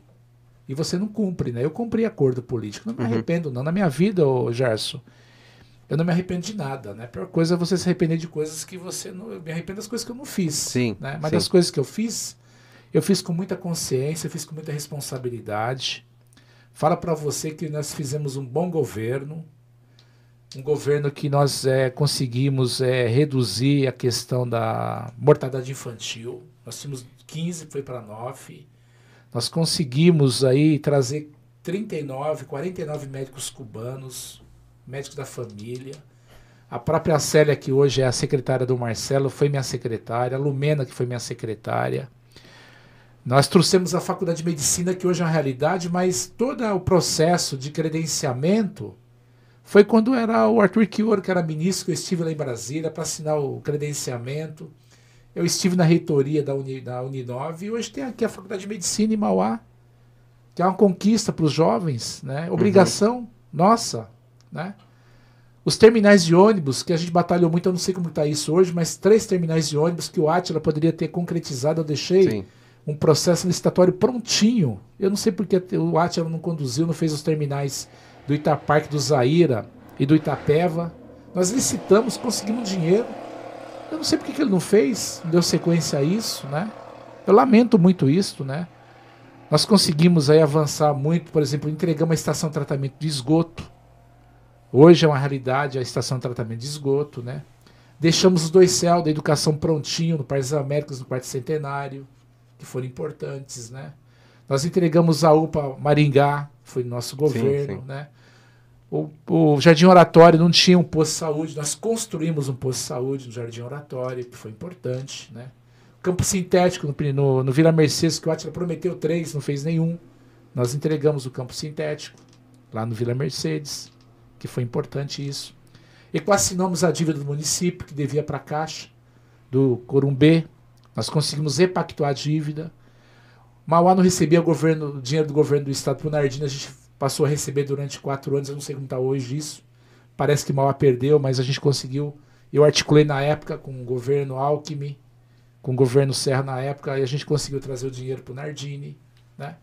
e você não cumpre. Né? Eu cumpri acordo político, não me uhum. arrependo não. Na minha vida, ô Gerson, eu não me arrependo de nada. Né? A pior coisa é você se arrepender de coisas que você não. Eu me arrependo das coisas que eu não fiz. Sim. Né? Mas sim. das coisas que eu fiz, eu fiz com muita consciência, fiz com muita responsabilidade fala para você que nós fizemos um bom governo, um governo que nós é, conseguimos é, reduzir a questão da mortalidade infantil. Nós tínhamos 15, foi para 9. Nós conseguimos aí trazer 39, 49 médicos cubanos, médicos da família. A própria Célia, que hoje é a secretária do Marcelo, foi minha secretária. A Lumena, que foi minha secretária. Nós trouxemos a faculdade de medicina, que hoje é uma realidade, mas todo o processo de credenciamento foi quando era o Arthur Kior, que era ministro, que eu estive lá em Brasília para assinar o credenciamento. Eu estive na reitoria da, Uni, da Uninove e hoje tem aqui a faculdade de medicina em Mauá, que é uma conquista para os jovens, né? obrigação uhum. nossa. Né? Os terminais de ônibus, que a gente batalhou muito, eu não sei como está isso hoje, mas três terminais de ônibus que o Atila poderia ter concretizado, eu deixei. Sim um processo licitatório prontinho. Eu não sei porque o Atila não conduziu, não fez os terminais do Itaparque do Zaira e do Itapeva. Nós licitamos, conseguimos dinheiro. Eu não sei porque que ele não fez, não deu sequência a isso, né? Eu lamento muito isso, né? Nós conseguimos aí avançar muito, por exemplo, entregamos a estação de tratamento de esgoto. Hoje é uma realidade a estação de tratamento de esgoto, né? Deixamos os dois céus da educação prontinho no País das Américas, no quarto centenário. Que foram importantes, né? Nós entregamos a UPA Maringá, foi nosso governo, sim, sim. né? O, o, Jardim Oratório não tinha um posto de saúde, nós construímos um posto de saúde no Jardim Oratório, que foi importante, né? Campo sintético no, no, no Vila Mercedes, que o Atila prometeu três, não fez nenhum. Nós entregamos o campo sintético lá no Vila Mercedes, que foi importante isso. Equacionamos a dívida do município, que devia para a Caixa, do Corumbê. Nós conseguimos repactuar a dívida. Mauá não recebia governo, dinheiro do governo do estado para o Nardina, a gente passou a receber durante quatro anos, eu não sei como está hoje isso. Parece que Mauá perdeu, mas a gente conseguiu. Eu articulei na época com o governo Alckmin, com o governo Serra na época, e a gente conseguiu trazer o dinheiro para o Nardini. Né?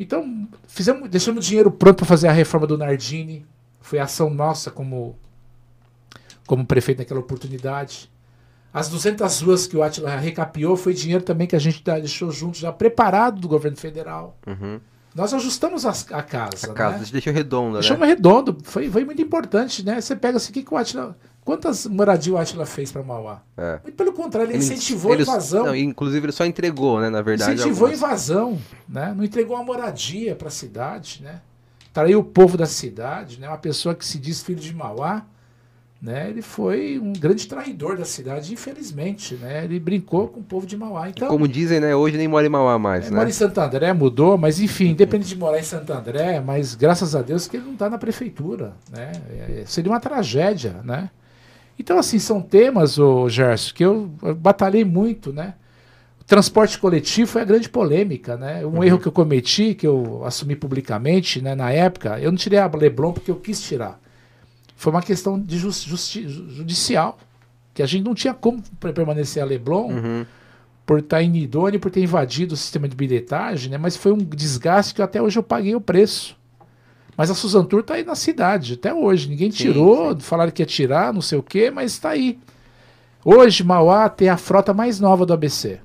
Então, fizemos, deixamos o dinheiro pronto para fazer a reforma do Nardini. Foi ação nossa como, como prefeito naquela oportunidade. As 200 ruas que o Atila recapiou foi dinheiro também que a gente deixou junto, já preparado do governo federal. Uhum. Nós ajustamos a, a casa. A casa, né? deixou redonda, Deixamos né? redondo. Foi, foi muito importante, né? Você pega assim, o que, que o Atila. Quantas moradias o Atila fez para Mauá? É. Muito pelo contrário, ele, ele incentivou ele, a invasão. Não, inclusive, ele só entregou, né? Na verdade. Incentivou algumas... a invasão, né? Não entregou uma moradia para a cidade, né? Traiu o povo da cidade, né? Uma pessoa que se diz filho de Mauá né, ele foi um grande traidor da cidade, infelizmente, né, ele brincou com o povo de Mauá. Então, Como dizem, né, hoje nem mora em Mauá mais, é, né? Mora em Santo André, mudou, mas enfim, independente de morar em Santo André, mas graças a Deus que ele não está na prefeitura, né, é, seria uma tragédia, né. Então, assim, são temas, o Gerson, que eu, eu batalhei muito, né, o transporte coletivo foi a grande polêmica, né, um uhum. erro que eu cometi, que eu assumi publicamente, né, na época, eu não tirei a Leblon porque eu quis tirar, foi uma questão de justi judicial, que a gente não tinha como permanecer a Leblon uhum. por estar inidôneo, por ter invadido o sistema de bilhetagem, né? mas foi um desgaste que até hoje eu paguei o preço. Mas a Suzan Tour está aí na cidade, até hoje. Ninguém tirou, sim, sim. falaram que ia tirar, não sei o quê, mas está aí. Hoje, Mauá tem a frota mais nova do ABC.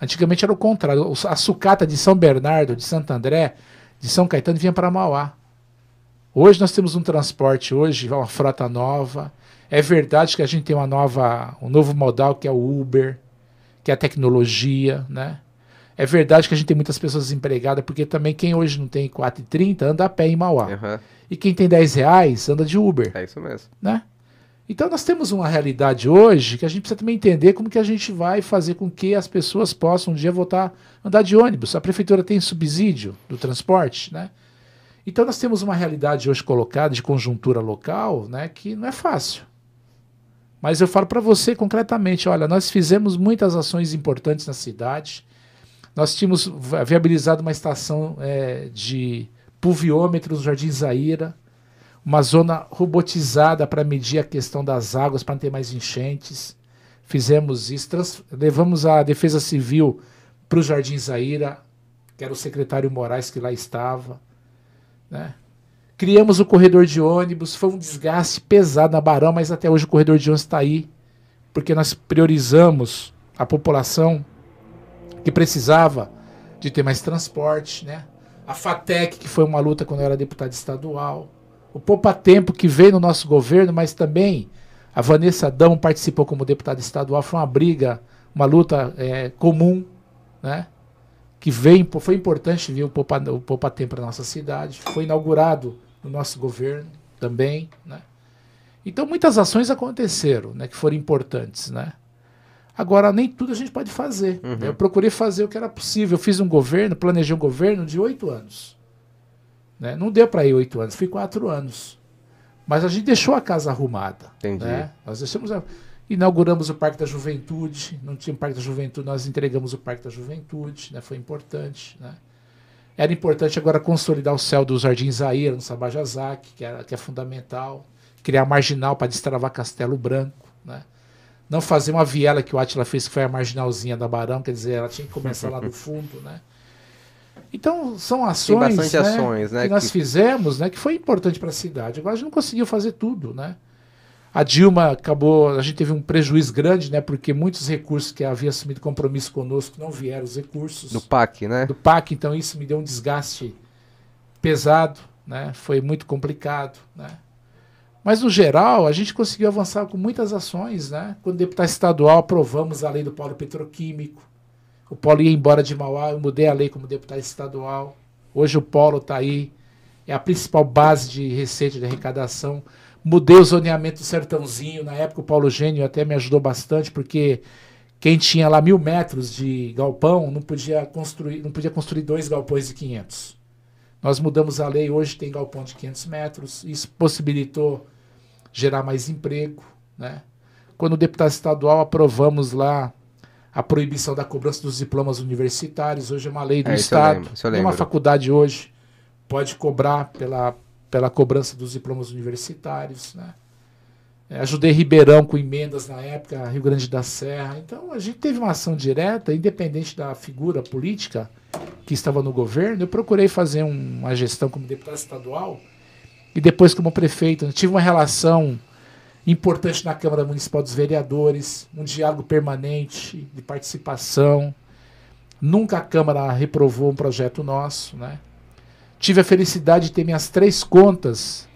Antigamente era o contrário. A sucata de São Bernardo, de Santo André, de São Caetano vinha para Mauá. Hoje nós temos um transporte, hoje uma frota nova. É verdade que a gente tem uma nova, um novo modal que é o Uber, que é a tecnologia, né? É verdade que a gente tem muitas pessoas desempregadas, porque também quem hoje não tem 4,30 anda a pé em Mauá. Uhum. E quem tem 10 reais anda de Uber. É isso mesmo. Né? Então nós temos uma realidade hoje que a gente precisa também entender como que a gente vai fazer com que as pessoas possam um dia voltar a andar de ônibus. A prefeitura tem subsídio do transporte, né? Então nós temos uma realidade hoje colocada de conjuntura local, né, que não é fácil. Mas eu falo para você concretamente, olha, nós fizemos muitas ações importantes na cidade. Nós tínhamos viabilizado uma estação é, de pluviômetros no Jardim Zaira, uma zona robotizada para medir a questão das águas, para não ter mais enchentes. Fizemos isso, levamos a Defesa Civil para o Jardim Zaira, que era o secretário Moraes que lá estava. Né? Criamos o corredor de ônibus, foi um desgaste pesado na Barão, mas até hoje o corredor de ônibus está aí, porque nós priorizamos a população que precisava de ter mais transporte, né? A FATEC, que foi uma luta quando eu era deputado estadual. O Poupa Tempo, que veio no nosso governo, mas também a Vanessa Dão participou como deputada estadual. Foi uma briga, uma luta é, comum, né? Que vem, foi importante ver o Poupa, o Poupa Tempo para nossa cidade, foi inaugurado no nosso governo também, né? Então muitas ações aconteceram, né, que foram importantes, né? Agora nem tudo a gente pode fazer. Uhum. Né? Eu procurei fazer o que era possível. Eu fiz um governo, planejei um governo de oito anos. Né? Não deu para ir oito anos, fui quatro anos. Mas a gente deixou a casa arrumada. Entendi. Né? Nós deixamos a... Inauguramos o Parque da Juventude, não tinha o Parque da Juventude, nós entregamos o Parque da Juventude, né? foi importante. Né? Era importante agora consolidar o céu do Jardim Zaira, no Sabajazak, que é, que é fundamental. Criar marginal para destravar Castelo Branco. Né? Não fazer uma viela que o Atila fez, que foi a marginalzinha da Barão, quer dizer, ela tinha que começar lá do fundo. Né? Então, são ações, né, ações né, que nós que... fizemos né, que foi importante para a cidade. Agora a gente não conseguiu fazer tudo. Né? A Dilma acabou, a gente teve um prejuízo grande, né? Porque muitos recursos que havia assumido compromisso conosco não vieram os recursos. Do PAC, né? Do PAC, então isso me deu um desgaste pesado, né? Foi muito complicado, né? Mas no geral, a gente conseguiu avançar com muitas ações, né? Quando deputado estadual aprovamos a lei do polo petroquímico, O Paulo ia embora de Mauá, eu mudei a lei como deputado estadual. Hoje o Paulo está aí, é a principal base de receita de arrecadação. Mudei o zoneamento do Sertãozinho. Na época o Paulo Gênio até me ajudou bastante, porque quem tinha lá mil metros de galpão não podia construir, não podia construir dois galpões de 500. Nós mudamos a lei, hoje tem galpão de 500 metros. Isso possibilitou gerar mais emprego. Né? Quando o deputado estadual aprovamos lá a proibição da cobrança dos diplomas universitários, hoje é uma lei do é, Estado. Uma faculdade hoje pode cobrar pela, pela cobrança dos diplomas universitários. Né? É, ajudei Ribeirão com emendas na época, Rio Grande da Serra. Então a gente teve uma ação direta, independente da figura política que estava no governo. Eu procurei fazer um, uma gestão como deputado estadual e depois como prefeito. Eu tive uma relação importante na Câmara Municipal dos Vereadores, um diálogo permanente de participação. Nunca a Câmara reprovou um projeto nosso. Né? Tive a felicidade de ter minhas três contas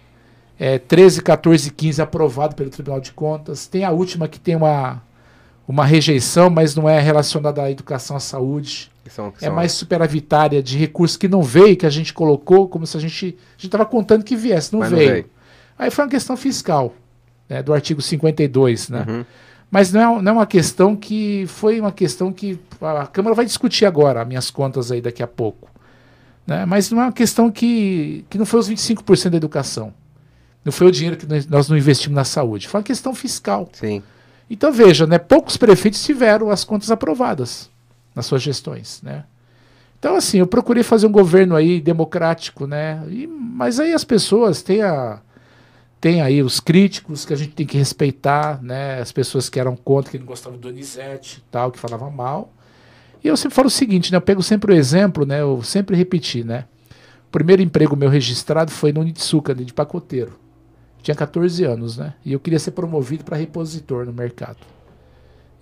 é, 13, 14 15 aprovado pelo Tribunal de Contas. Tem a última que tem uma, uma rejeição, mas não é relacionada à educação à saúde. Que são, que é mais superavitária de recursos que não veio, que a gente colocou, como se a gente. A gente estava contando que viesse, não, veio. não veio. Aí foi uma questão fiscal, né, do artigo 52, né? Uhum. Mas não é, não é uma questão que. Foi uma questão que. A Câmara vai discutir agora, as minhas contas aí daqui a pouco. Né? Mas não é uma questão que, que não foi os 25% da educação. Não foi o dinheiro que nós não investimos na saúde. Foi uma questão fiscal. Sim. Então veja, né, poucos prefeitos tiveram as contas aprovadas nas suas gestões, né? Então assim, eu procurei fazer um governo aí democrático, né? E, mas aí as pessoas têm a aí os críticos que a gente tem que respeitar, né? As pessoas que eram contra, que não gostavam do Donizete, tal, que falavam mal. E eu sempre falo o seguinte, né? Eu pego sempre o exemplo, né? Eu sempre repeti, né? O primeiro emprego meu registrado foi no Nitsuka, de pacoteiro. Tinha 14 anos, né? E eu queria ser promovido para repositor no mercado.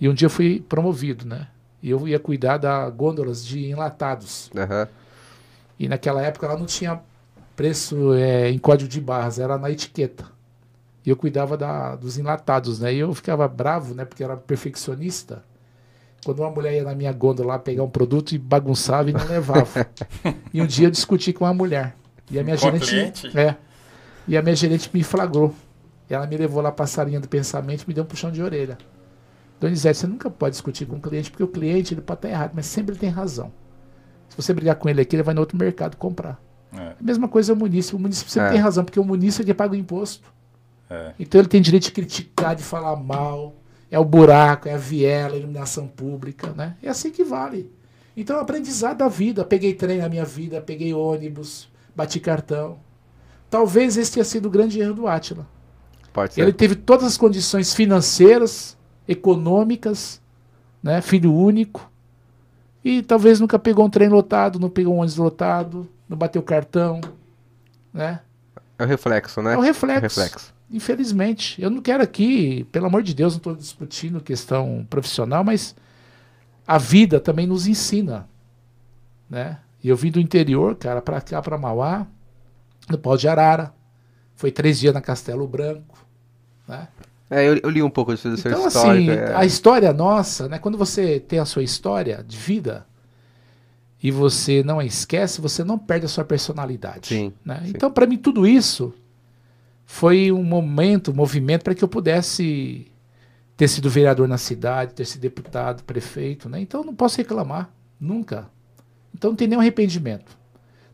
E um dia eu fui promovido, né? E eu ia cuidar da gôndolas de enlatados. Uhum. E naquela época ela não tinha preço é, em código de barras, era na etiqueta. E eu cuidava da, dos enlatados, né? E eu ficava bravo, né? Porque era perfeccionista. Quando uma mulher ia na minha gôndola lá pegar um produto e bagunçava e não levava. e um dia eu discuti com uma mulher. E a minha gerente. É. E a minha gerente me flagrou. E ela me levou lá para a salinha do pensamento e me deu um puxão de orelha. Donizete, você nunca pode discutir com o cliente, porque o cliente ele pode estar errado, mas sempre ele tem razão. Se você brigar com ele aqui, ele vai no outro mercado comprar. É. A mesma coisa é o munícipe. O munícipe sempre é. tem razão, porque o munícipe é que paga o imposto. É. Então ele tem direito de criticar, de falar mal. É o buraco, é a viela, a iluminação pública, né? É assim que vale. Então, é aprendizado da vida. Peguei trem na minha vida, peguei ônibus, bati cartão. Talvez esse tenha sido o grande erro do Átila. Pode ser. Ele teve todas as condições financeiras, econômicas, né, filho único, e talvez nunca pegou um trem lotado, não pegou um ônibus lotado, não bateu cartão, né? É o reflexo, né? É o reflexo. É o reflexo. Infelizmente, eu não quero aqui, pelo amor de Deus, não estou discutindo questão profissional, mas a vida também nos ensina, né? E eu vim do interior, cara, para cá, para Mauá, no pau de arara. Foi três dias na Castelo Branco. Né? É, eu, eu, li um pouco seu então, histórico. Assim, é. A história nossa, né, quando você tem a sua história de vida e você não a esquece, você não perde a sua personalidade. Sim, né? sim. Então, para mim, tudo isso foi um momento, um movimento para que eu pudesse ter sido vereador na cidade, ter sido deputado, prefeito. Né? Então, não posso reclamar, nunca. Então, não tem nenhum arrependimento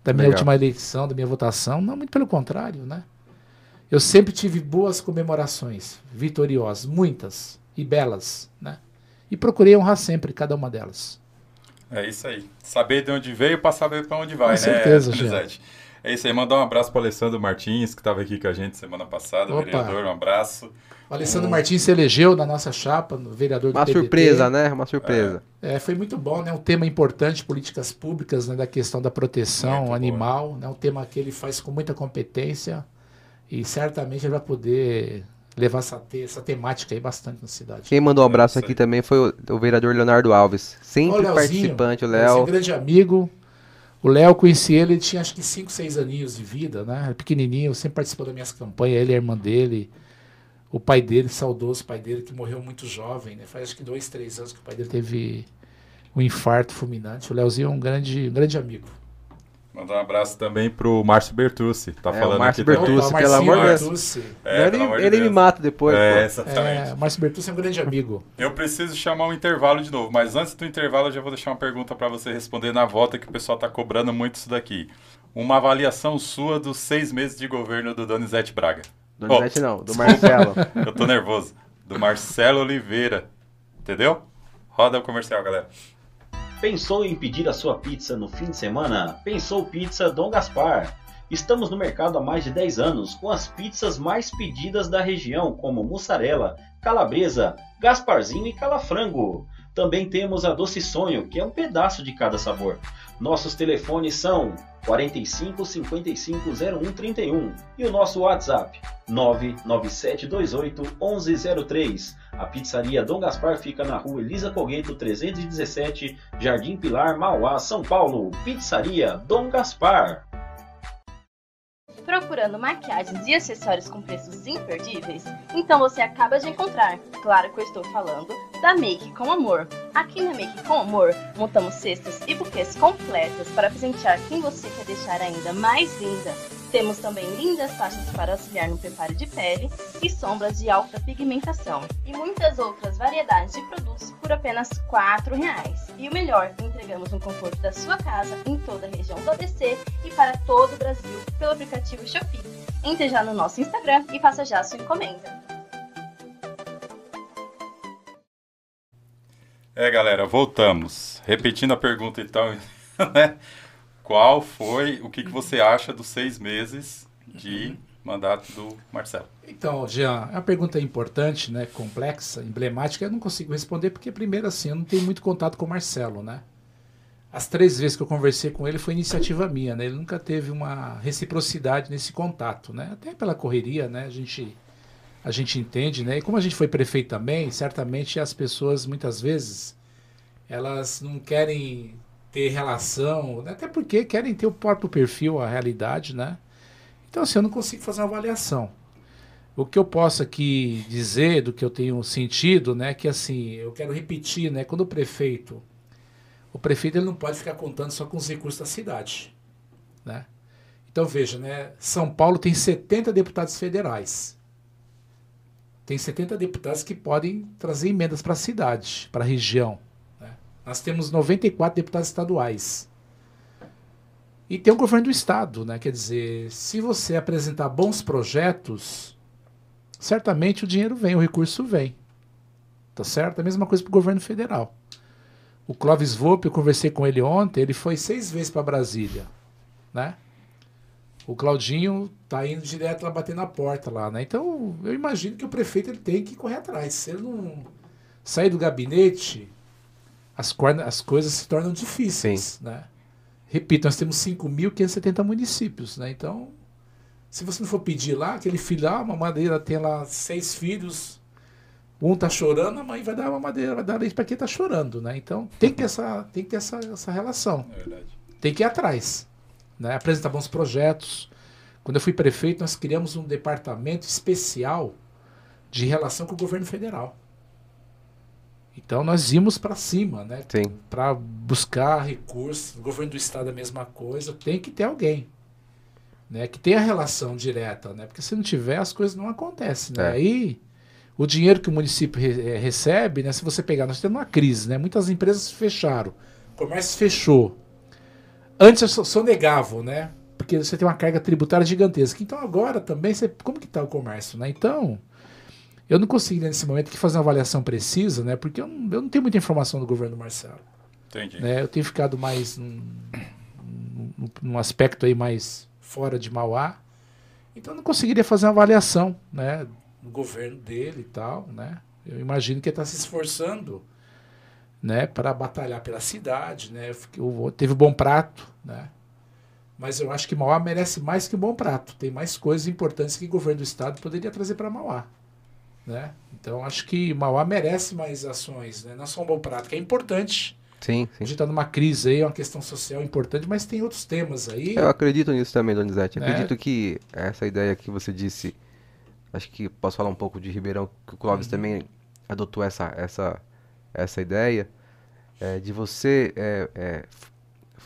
da minha Legal. última eleição, da minha votação. Não, muito pelo contrário, né? Eu sempre tive boas comemorações, vitoriosas, muitas e belas, né? E procurei honrar sempre cada uma delas. É isso aí. Saber de onde veio para saber para onde vai, com né, certeza, Felizete? É isso aí. Mandar um abraço para Alessandro Martins, que estava aqui com a gente semana passada, Opa. vereador. Um abraço. O Alessandro um... Martins se elegeu na nossa chapa, no vereador Uma surpresa, né? Uma surpresa. É. é. foi muito bom, né? Um tema importante, políticas públicas, né? Da questão da proteção muito animal, boa. né? Um tema que ele faz com muita competência e certamente ele vai poder levar essa, te essa temática aí bastante na cidade. Quem mandou um abraço aqui também foi o, o vereador Leonardo Alves, sempre o participante, o Léo. Um grande amigo. O Léo, conheci ele, ele tinha acho que 5, 6 aninhos de vida, né? Pequenininho, sempre participou das minhas campanhas, ele a irmã dele o pai dele, saudoso pai dele, que morreu muito jovem, né? Faz acho que dois, três anos que o pai dele teve um infarto fulminante. O Leozinho é um grande, um grande amigo. Mandar um abraço também pro Márcio Bertucci. Tá é, falando o Márcio Bertucci, Opa, pelo amor de Deus. É, ele, ele Deus. me mata depois. É, exatamente. É, o Márcio Bertucci é um grande amigo. Eu preciso chamar um intervalo de novo, mas antes do intervalo eu já vou deixar uma pergunta para você responder na volta, que o pessoal tá cobrando muito isso daqui. Uma avaliação sua dos seis meses de governo do Donizete Braga. Donizete oh, não, do Marcelo. eu tô nervoso. Do Marcelo Oliveira. Entendeu? Roda o comercial, galera. Pensou em pedir a sua pizza no fim de semana? Pensou Pizza Dom Gaspar. Estamos no mercado há mais de 10 anos com as pizzas mais pedidas da região, como mussarela, calabresa, gasparzinho e calafrango. Também temos a Doce Sonho, que é um pedaço de cada sabor. Nossos telefones são 45 55 01 31 e o nosso WhatsApp 99728 1103. A pizzaria Dom Gaspar fica na rua Elisa Cogueto 317, Jardim Pilar, Mauá, São Paulo. Pizzaria Dom Gaspar. Procurando maquiagens e acessórios com preços imperdíveis? Então você acaba de encontrar. Claro que eu estou falando da Make com Amor. Aqui na Make com Amor, montamos cestas e buquês completas para presentear quem você quer deixar ainda mais linda. Temos também lindas taxas para auxiliar no preparo de pele e sombras de alta pigmentação. E muitas outras variedades de produtos por apenas R$ 4,00. E o melhor, entregamos no conforto da sua casa em toda a região do ABC e para todo o Brasil pelo aplicativo Shopee. Entre já no nosso Instagram e faça já a sua encomenda. É, galera, voltamos. Repetindo a pergunta então, né? Qual foi, o que, que você acha dos seis meses de mandato do Marcelo? Então, Jean, é uma pergunta importante, né, complexa, emblemática. Eu não consigo responder porque, primeiro, assim, eu não tenho muito contato com o Marcelo, né? As três vezes que eu conversei com ele foi iniciativa minha, né? Ele nunca teve uma reciprocidade nesse contato, né? Até pela correria, né? A gente, a gente entende, né? E como a gente foi prefeito também, certamente as pessoas, muitas vezes, elas não querem ter relação, né? até porque querem ter o próprio perfil, a realidade, né? Então, assim, eu não consigo fazer uma avaliação. O que eu posso aqui dizer do que eu tenho sentido, né, que assim, eu quero repetir, né, quando o prefeito, o prefeito ele não pode ficar contando só com os recursos da cidade, né? Então veja, né, São Paulo tem 70 deputados federais. Tem 70 deputados que podem trazer emendas para a cidade, para a região. Nós temos 94 deputados estaduais. E tem o governo do estado, né? Quer dizer, se você apresentar bons projetos, certamente o dinheiro vem, o recurso vem. Tá certo? A mesma coisa para o governo federal. O Clóvis Volpe, eu conversei com ele ontem, ele foi seis vezes para Brasília, né? O Claudinho tá indo direto lá bater na porta lá, né? Então, eu imagino que o prefeito ele tem que correr atrás. Se ele não sair do gabinete, as, as coisas se tornam difíceis. Sim. Né? Repito, nós temos 5.570 municípios. Né? Então, se você não for pedir lá, aquele filho lá, uma madeira tem lá seis filhos, um tá chorando, a mãe vai dar uma madeira, vai dar leite para quem tá chorando. Né? Então, tem que ter essa, tem que ter essa, essa relação. É tem que ir atrás. Né? Apresentar bons projetos. Quando eu fui prefeito, nós criamos um departamento especial de relação com o governo federal. Então nós íamos para cima, né? Para buscar recursos. O governo do estado é a mesma coisa. Tem que ter alguém, né? Que tenha relação direta, né? Porque se não tiver as coisas não acontecem, né? É. Aí o dinheiro que o município re eh, recebe, né? Se você pegar, nós temos uma crise, né? Muitas empresas fecharam, o comércio fechou. Antes sonegavam, né? Porque você tem uma carga tributária gigantesca. Então agora também, você, como que está o comércio, né? Então eu não consigo, nesse momento, que fazer uma avaliação precisa, né? Porque eu não, eu não tenho muita informação do governo Marcelo. Entendi. Né? Eu tenho ficado mais num, num, num aspecto aí mais fora de Mauá. Então eu não conseguiria fazer uma avaliação, né? Do governo dele e tal, né? Eu imagino que ele está se esforçando, né? Para batalhar pela cidade, né? Eu, teve um bom prato, né? Mas eu acho que Mauá merece mais que um bom prato. Tem mais coisas importantes que o governo do estado poderia trazer para Mauá. Né? Então acho que Mauá merece mais ações, né? não só um bom prato, que é importante. Sim, sim. A gente está numa crise aí, é uma questão social importante, mas tem outros temas aí. Eu acredito nisso também, Donizete. Né? Acredito que essa ideia que você disse, acho que posso falar um pouco de Ribeirão, que o Clóvis uhum. também adotou essa, essa, essa ideia. é, de você é, é,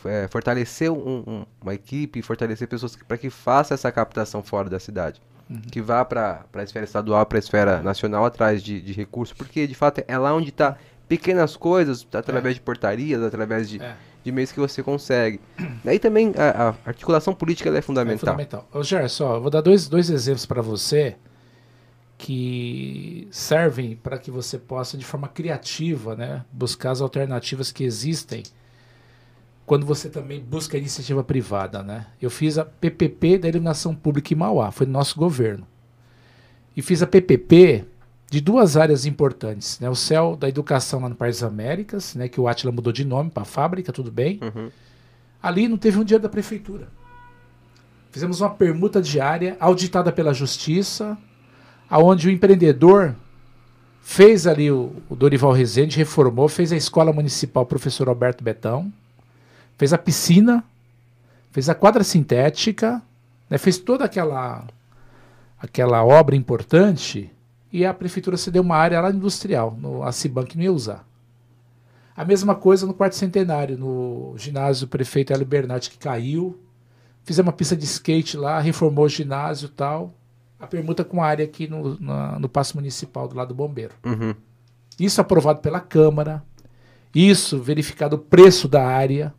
é fortalecer um, um, uma equipe, fortalecer pessoas para que faça essa captação fora da cidade. Uhum. Que vá para a esfera estadual, para a esfera nacional atrás de, de recursos, porque de fato é lá onde está pequenas coisas, através de portarias, através de, de meios que você consegue. Aí também a, a articulação política é fundamental. É fundamental. Ô, só, vou dar dois, dois exemplos para você que servem para que você possa, de forma criativa, né, buscar as alternativas que existem quando você também busca a iniciativa privada. Né? Eu fiz a PPP da Iluminação Pública em Mauá, foi no nosso governo. E fiz a PPP de duas áreas importantes. Né? O céu da educação lá no País das Américas, né, que o Atila mudou de nome para fábrica, tudo bem. Uhum. Ali não teve um dinheiro da prefeitura. Fizemos uma permuta diária, auditada pela justiça, aonde o empreendedor fez ali o, o, Dorival Rezende, reformou, fez a escola municipal professor Alberto Betão, fez a piscina, fez a quadra sintética, né, fez toda aquela aquela obra importante e a prefeitura cedeu uma área lá industrial, no, a Cibank não ia usar. A mesma coisa no quarto centenário, no ginásio do prefeito Hélio Bernardi, que caiu. Fizemos uma pista de skate lá, reformou o ginásio e tal a permuta com a área aqui no, na, no Passo Municipal do lado do Bombeiro. Uhum. Isso aprovado pela Câmara, isso verificado o preço da área,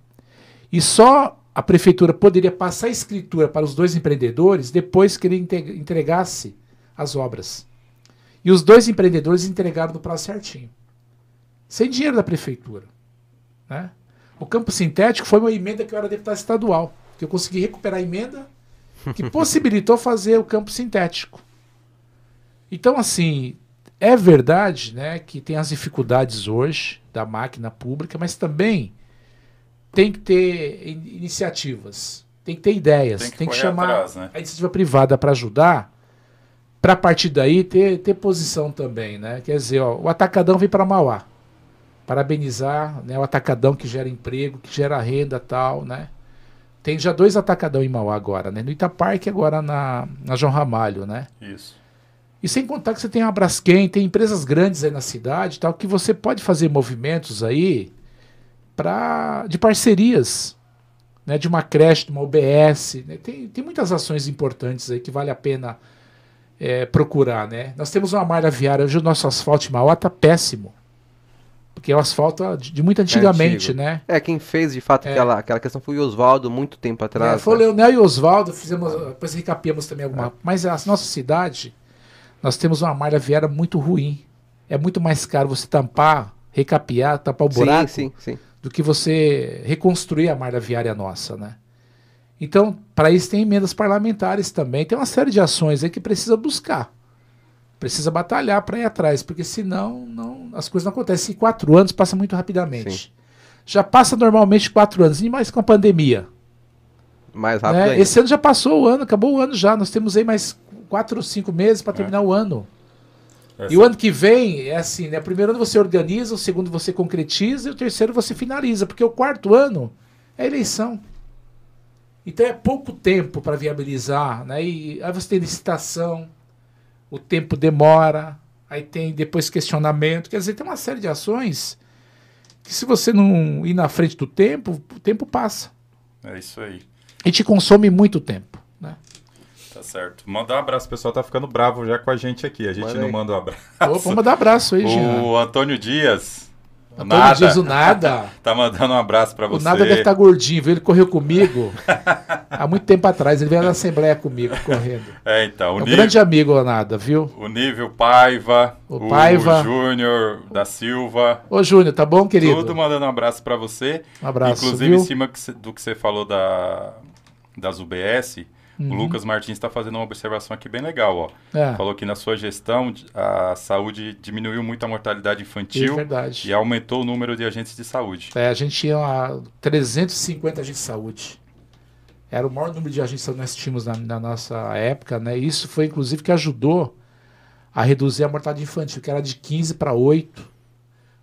e só a Prefeitura poderia passar a escritura para os dois empreendedores depois que ele entregasse as obras. E os dois empreendedores entregaram no prazo certinho. Sem dinheiro da Prefeitura. Né? O campo sintético foi uma emenda que eu era deputado estadual, que eu consegui recuperar a emenda que possibilitou fazer o campo sintético. Então, assim, é verdade né, que tem as dificuldades hoje da máquina pública, mas também tem que ter iniciativas, tem que ter ideias, tem que, tem que chamar atrás, né? a iniciativa privada para ajudar, para a partir daí ter, ter posição também. Né? Quer dizer, ó, o Atacadão vem para Mauá. Parabenizar né, o Atacadão que gera emprego, que gera renda tal, né? Tem já dois atacadão em Mauá agora, né? No Itaparque agora na, na João Ramalho, né? Isso. E sem contar que você tem a Braskem, tem empresas grandes aí na cidade tal, que você pode fazer movimentos aí pra, de parcerias, né? De uma creche, de uma UBS, né? tem, tem muitas ações importantes aí que vale a pena é, procurar, né? Nós temos uma malha viária, hoje o nosso asfalto em Mauá tá péssimo. Porque é o asfalto de, de muito antigamente, é né? É, quem fez de fato é. aquela, aquela questão foi o Oswaldo muito tempo atrás. É, foi né? o Leonel e o Oswaldo, fizemos, depois recapiamos também alguma. É. Mas a nossa cidade, nós temos uma malha viária muito ruim. É muito mais caro você tampar, recapear, tampar o buraco, sim, sim, sim. Do que você reconstruir a malha viária nossa, né? Então, para isso tem emendas parlamentares também. Tem uma série de ações aí que precisa buscar. Precisa batalhar para ir atrás, porque senão não, as coisas não acontecem. E quatro anos passa muito rapidamente. Sim. Já passa normalmente quatro anos, e mais com a pandemia. Mais rápido né? Esse ano já passou o ano, acabou o ano já. Nós temos aí mais quatro ou cinco meses para terminar é. o ano. Essa... E o ano que vem é assim, né? O primeiro ano você organiza, o segundo você concretiza e o terceiro você finaliza, porque o quarto ano é eleição. Então é pouco tempo para viabilizar, né? E aí você tem licitação, o tempo demora, aí tem depois questionamento. Quer dizer, tem uma série de ações que se você não ir na frente do tempo, o tempo passa. É isso aí. E te consome muito tempo, né? Tá certo. Mandar um abraço, o pessoal tá ficando bravo já com a gente aqui. A gente não aí. manda um abraço. vamos mandar abraço aí, Jean. O Antônio Dias Antônio nada. Dias, o Nada. tá mandando um abraço para você. O Nada deve estar tá gordinho, viu? Ele correu comigo há muito tempo atrás. Ele veio na Assembleia comigo, correndo. É, então. O é um nível, grande amigo, o Nada, viu? O Nível Paiva. O, Paiva. O Júnior da Silva. Ô, Júnior, tá bom, querido? Tudo mandando um abraço para você. Um abraço, Inclusive, viu? em cima do que você falou da, das UBS Uhum. O Lucas Martins está fazendo uma observação aqui bem legal. Ó. É. Falou que na sua gestão a saúde diminuiu muito a mortalidade infantil é e aumentou o número de agentes de saúde. É, a gente tinha 350 agentes de saúde. Era o maior número de agentes que nós tínhamos na, na nossa época, né? Isso foi inclusive que ajudou a reduzir a mortalidade infantil, que era de 15 para 8.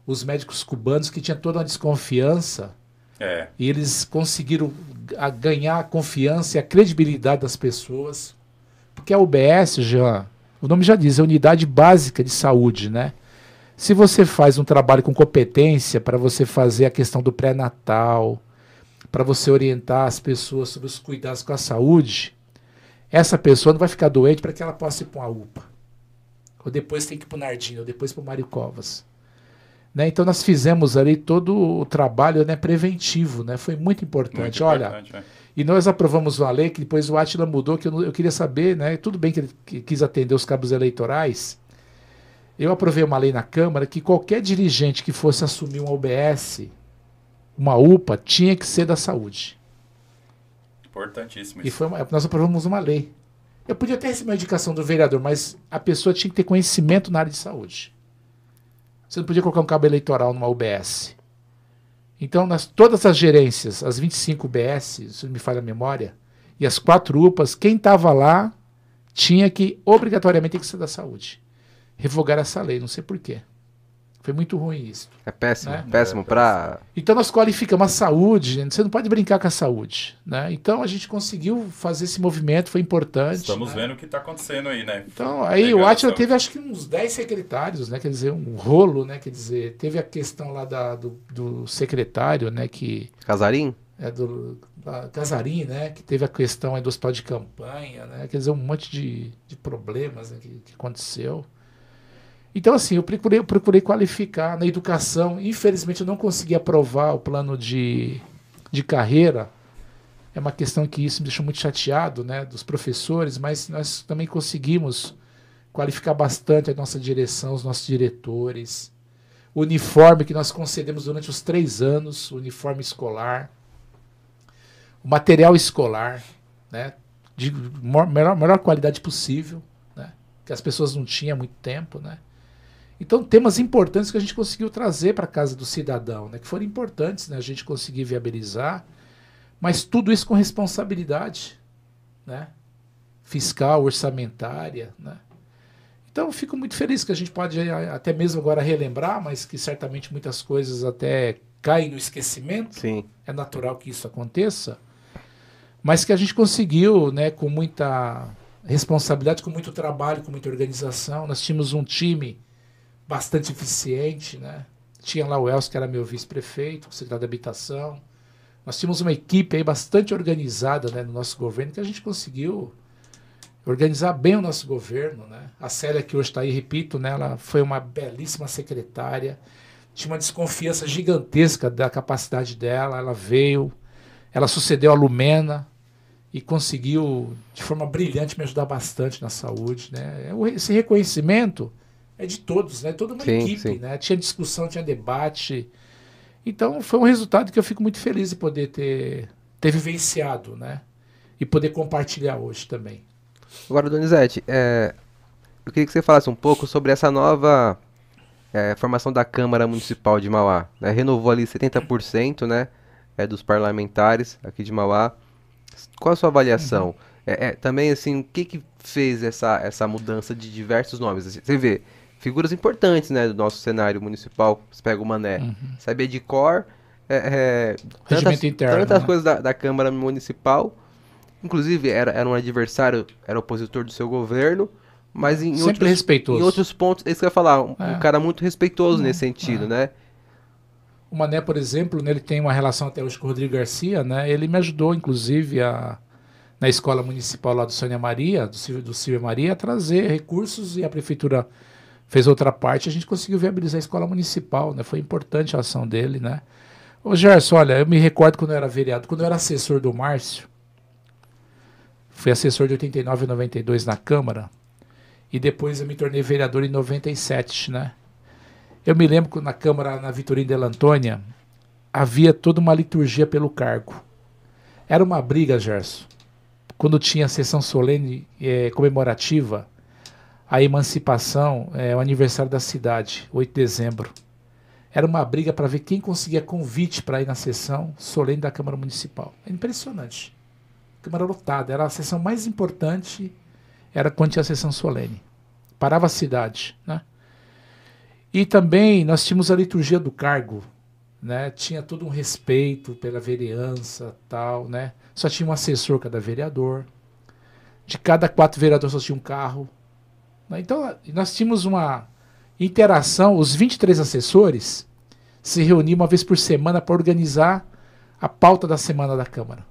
Os médicos cubanos que tinham toda uma desconfiança é. e eles conseguiram a ganhar a confiança e a credibilidade das pessoas. Porque a UBS, já, o nome já diz, é Unidade Básica de Saúde, né? Se você faz um trabalho com competência para você fazer a questão do pré-natal, para você orientar as pessoas sobre os cuidados com a saúde, essa pessoa não vai ficar doente para que ela possa ir para uma UPA. Ou depois tem que ir para o Nardinho, ou depois para o Mário Covas. Né? Então nós fizemos ali todo o trabalho né, preventivo, né? foi muito importante. Muito Olha, importante, é. e nós aprovamos uma lei que depois o Atila mudou, que eu, eu queria saber, né? tudo bem que ele que quis atender os cabos eleitorais, eu aprovei uma lei na Câmara que qualquer dirigente que fosse assumir uma OBS, uma UPA, tinha que ser da saúde. Importantíssimo isso. E foi uma, nós aprovamos uma lei. Eu podia até receber uma indicação do vereador, mas a pessoa tinha que ter conhecimento na área de saúde. Você não podia colocar um cabo eleitoral numa UBS. Então, nas, todas as gerências, as 25 UBS, se me falha a memória, e as quatro UPAs, quem estava lá tinha que, obrigatoriamente, ter que ser da saúde revogar essa lei, não sei porquê. Foi muito ruim isso. É péssimo, né? péssimo para. Então nós qualificamos a saúde, gente. você não pode brincar com a saúde. Né? Então a gente conseguiu fazer esse movimento, foi importante. Estamos né? vendo o que está acontecendo aí, né? Então, aí o Atila teve acho que uns 10 secretários, né? Quer dizer, um rolo, né? Quer dizer, teve a questão lá da, do, do secretário, né? Que. Casarim? É, do Casarim, né? Que teve a questão aí do hospital de campanha, né? Quer dizer, um monte de, de problemas né, que, que aconteceu. Então, assim, eu procurei, procurei qualificar na educação. Infelizmente, eu não consegui aprovar o plano de, de carreira. É uma questão que isso me deixou muito chateado, né, dos professores, mas nós também conseguimos qualificar bastante a nossa direção, os nossos diretores. O uniforme que nós concedemos durante os três anos, o uniforme escolar, o material escolar, né, de melhor, melhor qualidade possível, né, que as pessoas não tinham há muito tempo, né. Então, temas importantes que a gente conseguiu trazer para a casa do cidadão, né, que foram importantes né, a gente conseguir viabilizar, mas tudo isso com responsabilidade né, fiscal, orçamentária. Né. Então, fico muito feliz que a gente pode até mesmo agora relembrar, mas que certamente muitas coisas até caem no esquecimento. Sim. É natural que isso aconteça. Mas que a gente conseguiu, né, com muita responsabilidade, com muito trabalho, com muita organização. Nós tínhamos um time bastante eficiente, né? Tinha lá o Elcio, que era meu vice-prefeito, secretário de habitação. Nós tínhamos uma equipe aí bastante organizada né, no nosso governo, que a gente conseguiu organizar bem o nosso governo. Né? A Célia, que hoje está aí, repito, né, ela foi uma belíssima secretária. Tinha uma desconfiança gigantesca da capacidade dela. Ela veio, ela sucedeu a Lumena e conseguiu, de forma brilhante, me ajudar bastante na saúde. Né? Esse reconhecimento é de todos, né? Toda uma sim, equipe, sim. né? Tinha discussão, tinha debate. Então foi um resultado que eu fico muito feliz de poder ter, ter vivenciado, né? E poder compartilhar hoje também. Agora, Donizete, é, eu queria que você falasse um pouco sobre essa nova é, formação da Câmara Municipal de Mauá. Né? Renovou ali 70% né, é, dos parlamentares aqui de Mauá. Qual a sua avaliação? Uhum. É, é, também, assim, o que, que fez essa, essa mudança de diversos nomes? Você vê, figuras importantes, né, do nosso cenário municipal. Você pega o Mané, uhum. sabia de cor, é, é, tantas, interno, tantas né? coisas da, da, Câmara Municipal. Inclusive, era, era um adversário, era opositor do seu governo, mas em, Sempre outros, respeitoso. em outros pontos, é isso que eu ia falar, um, é. um cara muito respeitoso nesse sentido, é. né? O Mané, por exemplo, né, ele tem uma relação até hoje com o Rodrigo Garcia, né? Ele me ajudou, inclusive, a, na escola municipal lá do Sônia Maria, do Silvio, do Silvio Maria, a trazer recursos e a prefeitura fez outra parte, a gente conseguiu viabilizar a escola municipal, né? Foi importante a ação dele, né? Ô Gerson, olha, eu me recordo quando eu era vereador, quando eu era assessor do Márcio, fui assessor de 89 e 92 na Câmara, e depois eu me tornei vereador em 97, né? Eu me lembro que na Câmara, na Vitorina de Antônia, havia toda uma liturgia pelo cargo. Era uma briga, Gerson. Quando tinha sessão solene eh, comemorativa, a emancipação, é, o aniversário da cidade, 8 de dezembro. Era uma briga para ver quem conseguia convite para ir na sessão solene da Câmara Municipal. É impressionante. Câmara lotada, era a sessão mais importante, era quando tinha a sessão solene. Parava a cidade, né? E também nós tínhamos a liturgia do cargo, né? Tinha todo um respeito pela vereança, tal, né? Só tinha um assessor cada vereador. De cada quatro vereadores só tinha um carro. Né? Então, nós tínhamos uma. interação, os 23 assessores se reuniam uma vez por semana para organizar a pauta da semana da Câmara.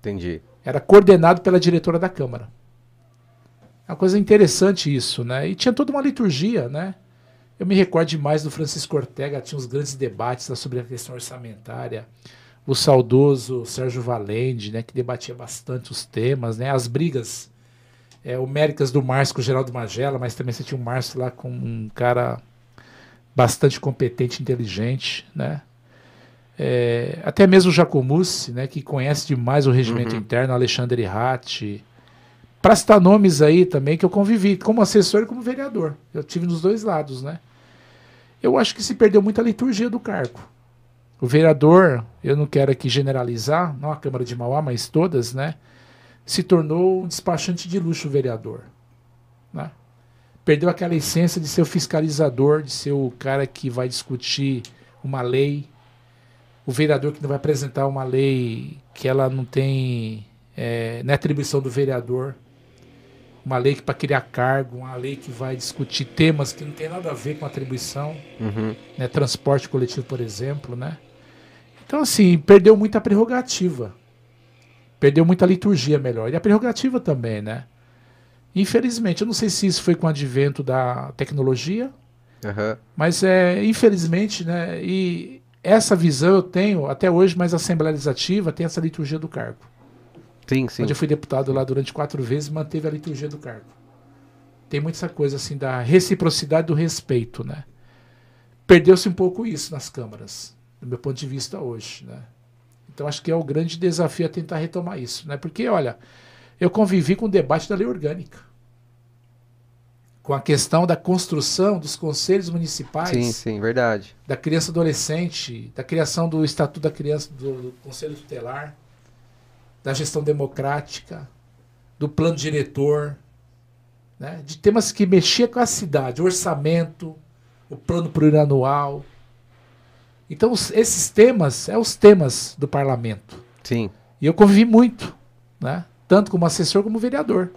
Entendi. Era coordenado pela diretora da Câmara. É uma coisa interessante isso, né? E tinha toda uma liturgia, né? Eu me recordo demais do Francisco Ortega, tinha uns grandes debates sobre a questão orçamentária. O saudoso Sérgio Valente, né, que debatia bastante os temas, né? As brigas é, homéricas do Márcio com o Geraldo Magela, mas também você tinha o Márcio lá com um cara bastante competente, inteligente, né? É, até mesmo o Jacomussi, né, que conhece demais o regimento uhum. interno, Alexandre Ratti. Para citar nomes aí também que eu convivi, como assessor e como vereador. Eu tive nos dois lados, né? Eu acho que se perdeu muita liturgia do cargo. O vereador, eu não quero aqui generalizar, não a Câmara de Mauá, mas todas, né? Se tornou um despachante de luxo vereador. Né? Perdeu aquela essência de ser o fiscalizador, de ser o cara que vai discutir uma lei, o vereador que não vai apresentar uma lei que ela não tem é, na é atribuição do vereador, uma lei que para criar cargo, uma lei que vai discutir temas que não tem nada a ver com atribuição, uhum. né, transporte coletivo, por exemplo, né? Então assim perdeu muita prerrogativa, perdeu muita liturgia, melhor, e a prerrogativa também, né? Infelizmente, eu não sei se isso foi com o advento da tecnologia, uhum. mas é infelizmente, né? E essa visão eu tenho até hoje, mas a Assembleia Legislativa tem essa liturgia do cargo. Sim, sim. Onde eu fui deputado lá durante quatro vezes manteve a liturgia do cargo. Tem muito essa coisa assim da reciprocidade do respeito, né? Perdeu-se um pouco isso nas câmaras, do meu ponto de vista hoje, né? Então acho que é o grande desafio a tentar retomar isso, né? Porque, olha, eu convivi com o debate da lei orgânica com a questão da construção dos conselhos municipais. Sim, sim, verdade. Da criança adolescente, da criação do Estatuto da Criança, do, do Conselho Tutelar, da gestão democrática, do plano diretor, né? de temas que mexiam com a cidade, orçamento, o plano plurianual. Então, os, esses temas são é os temas do parlamento. Sim. E eu convivi muito, né? tanto como assessor como vereador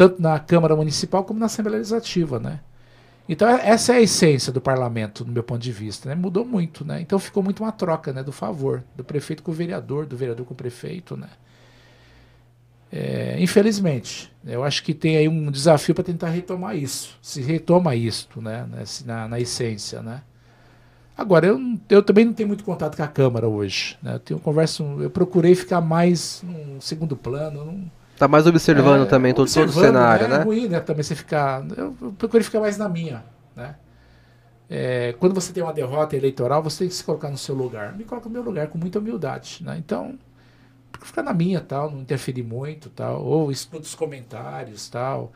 tanto na Câmara Municipal como na Assembleia Legislativa, né? Então é, essa é a essência do parlamento, do meu ponto de vista, né? Mudou muito, né? Então ficou muito uma troca, né? Do favor, do prefeito com o vereador, do vereador com o prefeito, né? É, infelizmente, eu acho que tem aí um desafio para tentar retomar isso, se retoma isto, né? Na, na essência, né? Agora, eu, eu também não tenho muito contato com a Câmara hoje. Né? Eu tenho conversa, eu procurei ficar mais no segundo plano. Não, Tá mais observando é, também todo, observando, todo o cenário, né? É ruim, né? Também você ficar. Eu, eu procuro ficar mais na minha, né? É, quando você tem uma derrota eleitoral, você tem que se colocar no seu lugar. Me coloco no meu lugar com muita humildade, né? Então, ficar na minha, tal, não interferir muito, tal, ou escuto os comentários, tal.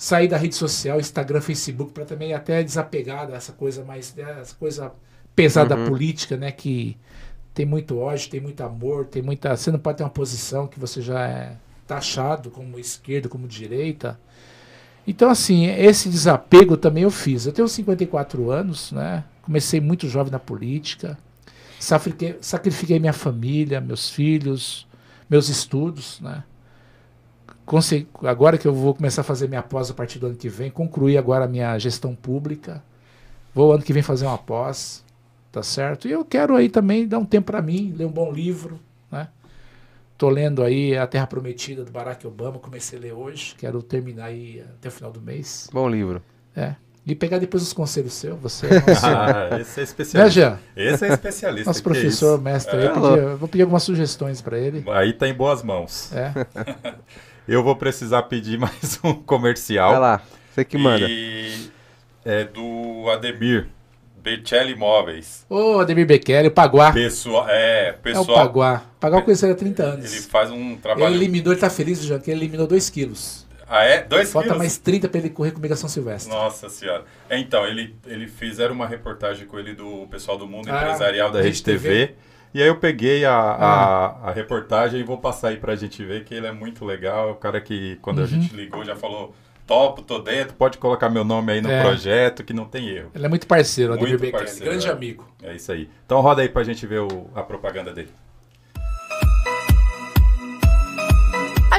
Sair da rede social, Instagram, Facebook, para também até desapegar dessa coisa mais, dessa coisa pesada uhum. política, né? Que tem muito ódio, tem muito amor, tem muita. Você não pode ter uma posição que você já é taxado como esquerda, como direita. Então, assim, esse desapego também eu fiz. Eu tenho 54 anos, né? Comecei muito jovem na política. Sacrifiquei, sacrifiquei minha família, meus filhos, meus estudos, né? Agora que eu vou começar a fazer minha pós a partir do ano que vem, concluir agora a minha gestão pública. Vou ano que vem fazer uma pós, tá certo? E eu quero aí também dar um tempo para mim, ler um bom livro, né? Tô lendo aí A Terra Prometida do Barack Obama, comecei a ler hoje, quero terminar aí até o final do mês. Bom livro. É. E pegar depois os conselhos seus, você é nosso... ah, esse é especialista. Né, Jean? Esse é especialista. Nosso professor, é mestre, é. aí, vou pedir algumas sugestões para ele. Aí tá em boas mãos. É. Eu vou precisar pedir mais um comercial. Vai lá, você que manda. E é do Ademir. Becelli Imóveis. Ô, Ademir Bechelli, o Paguá. Pessoal, é, pessoal. É o Paguá. Paguá eu conheci ele há 30 anos. Ele faz um trabalho. Ele eliminou, ele tá feliz, já que ele eliminou 2 quilos. Ah, é? 2 quilos? Falta mais 30 para ele correr comigo a São Silvestre. Nossa senhora. Então, ele, ele fizeram uma reportagem com ele do pessoal do mundo ah, empresarial da Rede TV. TV. E aí eu peguei a, ah. a, a, reportagem e vou passar aí pra gente ver que ele é muito legal. O cara que, quando uhum. a gente ligou, já falou topo, tô dentro, pode colocar meu nome aí no é. projeto, que não tem erro. Ele é muito parceiro, muito Ademir parceiro, grande é. amigo. É isso aí. Então roda aí pra gente ver o, a propaganda dele.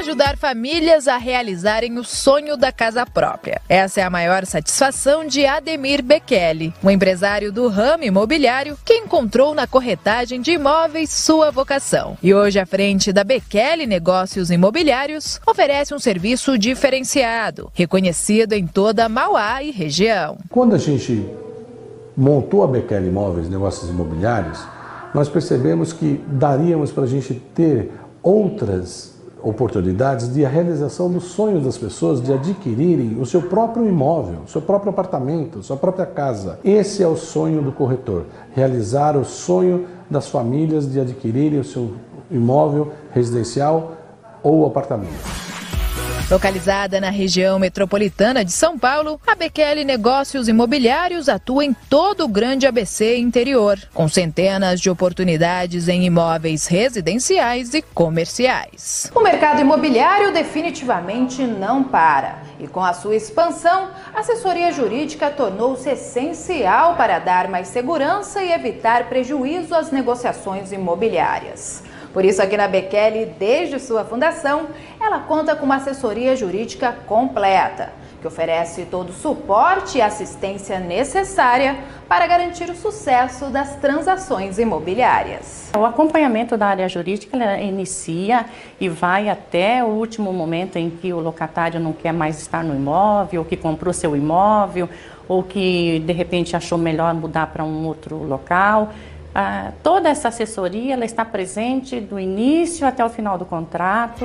Ajudar famílias a realizarem o sonho da casa própria. Essa é a maior satisfação de Ademir Bekele, um empresário do ramo imobiliário que encontrou na corretagem de imóveis sua vocação. E hoje, à frente da Bekele Negócios Imobiliários, oferece um serviço diferenciado, reconhecido em toda Mauá e região. Quando a gente montou a Bekele Imóveis Negócios Imobiliários, nós percebemos que daríamos para a gente ter outras oportunidades de realização dos sonhos das pessoas de adquirirem o seu próprio imóvel, seu próprio apartamento, sua própria casa. Esse é o sonho do corretor, realizar o sonho das famílias de adquirirem o seu imóvel residencial ou apartamento. Localizada na região metropolitana de São Paulo, a Bekele Negócios Imobiliários atua em todo o grande ABC interior, com centenas de oportunidades em imóveis residenciais e comerciais. O mercado imobiliário definitivamente não para. E com a sua expansão, a assessoria jurídica tornou-se essencial para dar mais segurança e evitar prejuízo às negociações imobiliárias. Por isso, aqui na Bekele, desde sua fundação, ela conta com uma assessoria jurídica completa, que oferece todo o suporte e assistência necessária para garantir o sucesso das transações imobiliárias. O acompanhamento da área jurídica inicia e vai até o último momento em que o locatário não quer mais estar no imóvel, ou que comprou seu imóvel, ou que de repente achou melhor mudar para um outro local. Ah, toda essa assessoria ela está presente do início até o final do contrato.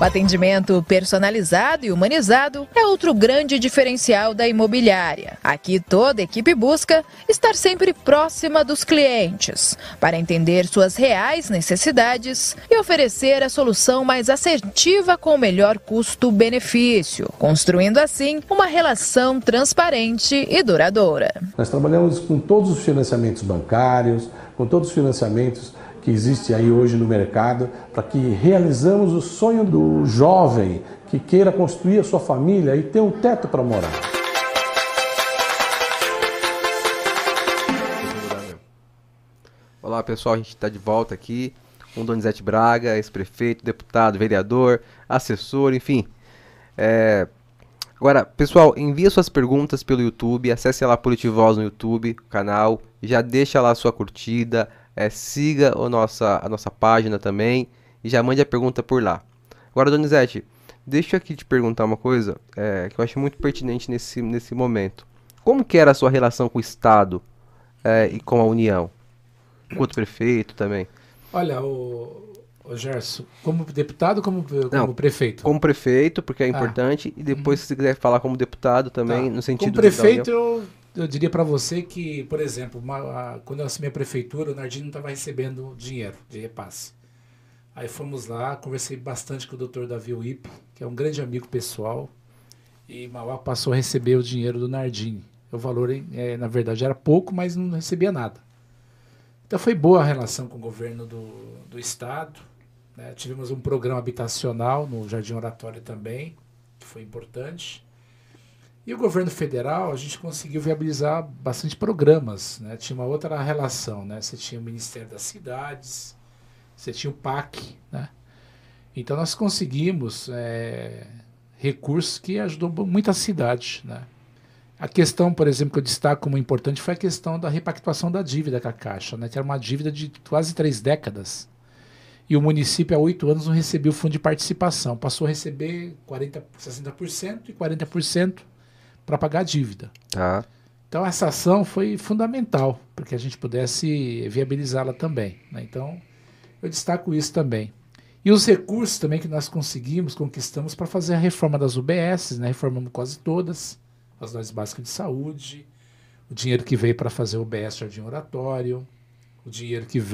O atendimento personalizado e humanizado é outro grande diferencial da imobiliária. Aqui toda equipe busca estar sempre próxima dos clientes, para entender suas reais necessidades e oferecer a solução mais assertiva com o melhor custo-benefício, construindo assim uma relação transparente e duradoura. Nós trabalhamos com todos os financiamentos bancários, com todos os financiamentos que existe aí hoje no mercado, para que realizamos o sonho do jovem que queira construir a sua família e ter um teto para morar. Olá pessoal, a gente está de volta aqui com Donizete Braga, ex-prefeito, deputado, vereador, assessor, enfim. É... Agora, pessoal, envie suas perguntas pelo YouTube, acesse lá Politivoz no YouTube, canal, já deixa lá sua curtida, é, siga o nossa, a nossa página também e já mande a pergunta por lá. Agora, Donizete, deixa eu aqui te perguntar uma coisa é, que eu acho muito pertinente nesse, nesse momento. Como que era a sua relação com o Estado é, e com a União? Enquanto prefeito também? Olha, o, o Gerson, como deputado ou como, como Não, prefeito? Como prefeito, porque é ah. importante, ah. e depois, uhum. se quiser falar como deputado também, tá. no sentido... Como prefeito, eu eu diria para você que, por exemplo, uma, a, quando eu assumi a prefeitura, o Nardinho não estava recebendo dinheiro de repasse. Aí fomos lá, conversei bastante com o doutor Davi Wip, que é um grande amigo pessoal, e Mauá passou a receber o dinheiro do Nardinho. O valor, é, na verdade, era pouco, mas não recebia nada. Então foi boa a relação com o governo do, do estado. Né? Tivemos um programa habitacional no Jardim Oratório também, que foi importante. E o governo federal, a gente conseguiu viabilizar bastante programas, né? Tinha uma outra relação, né? Você tinha o Ministério das Cidades, você tinha o PAC, né? Então nós conseguimos é, recursos que ajudou muita cidade, né? A questão, por exemplo, que eu destaco como importante foi a questão da repactuação da dívida com a Caixa, né? Que era uma dívida de quase três décadas. E o município, há oito anos, não recebia o fundo de participação. Passou a receber 40, 60% e 40% para pagar a dívida. Tá. Então essa ação foi fundamental para que a gente pudesse viabilizá-la também. Né? Então eu destaco isso também. E os recursos também que nós conseguimos, conquistamos para fazer a reforma das UBS, né? reformamos quase todas, as unidades básicas de saúde, o dinheiro que veio para fazer o UBS Jardim Oratório, o dinheiro que veio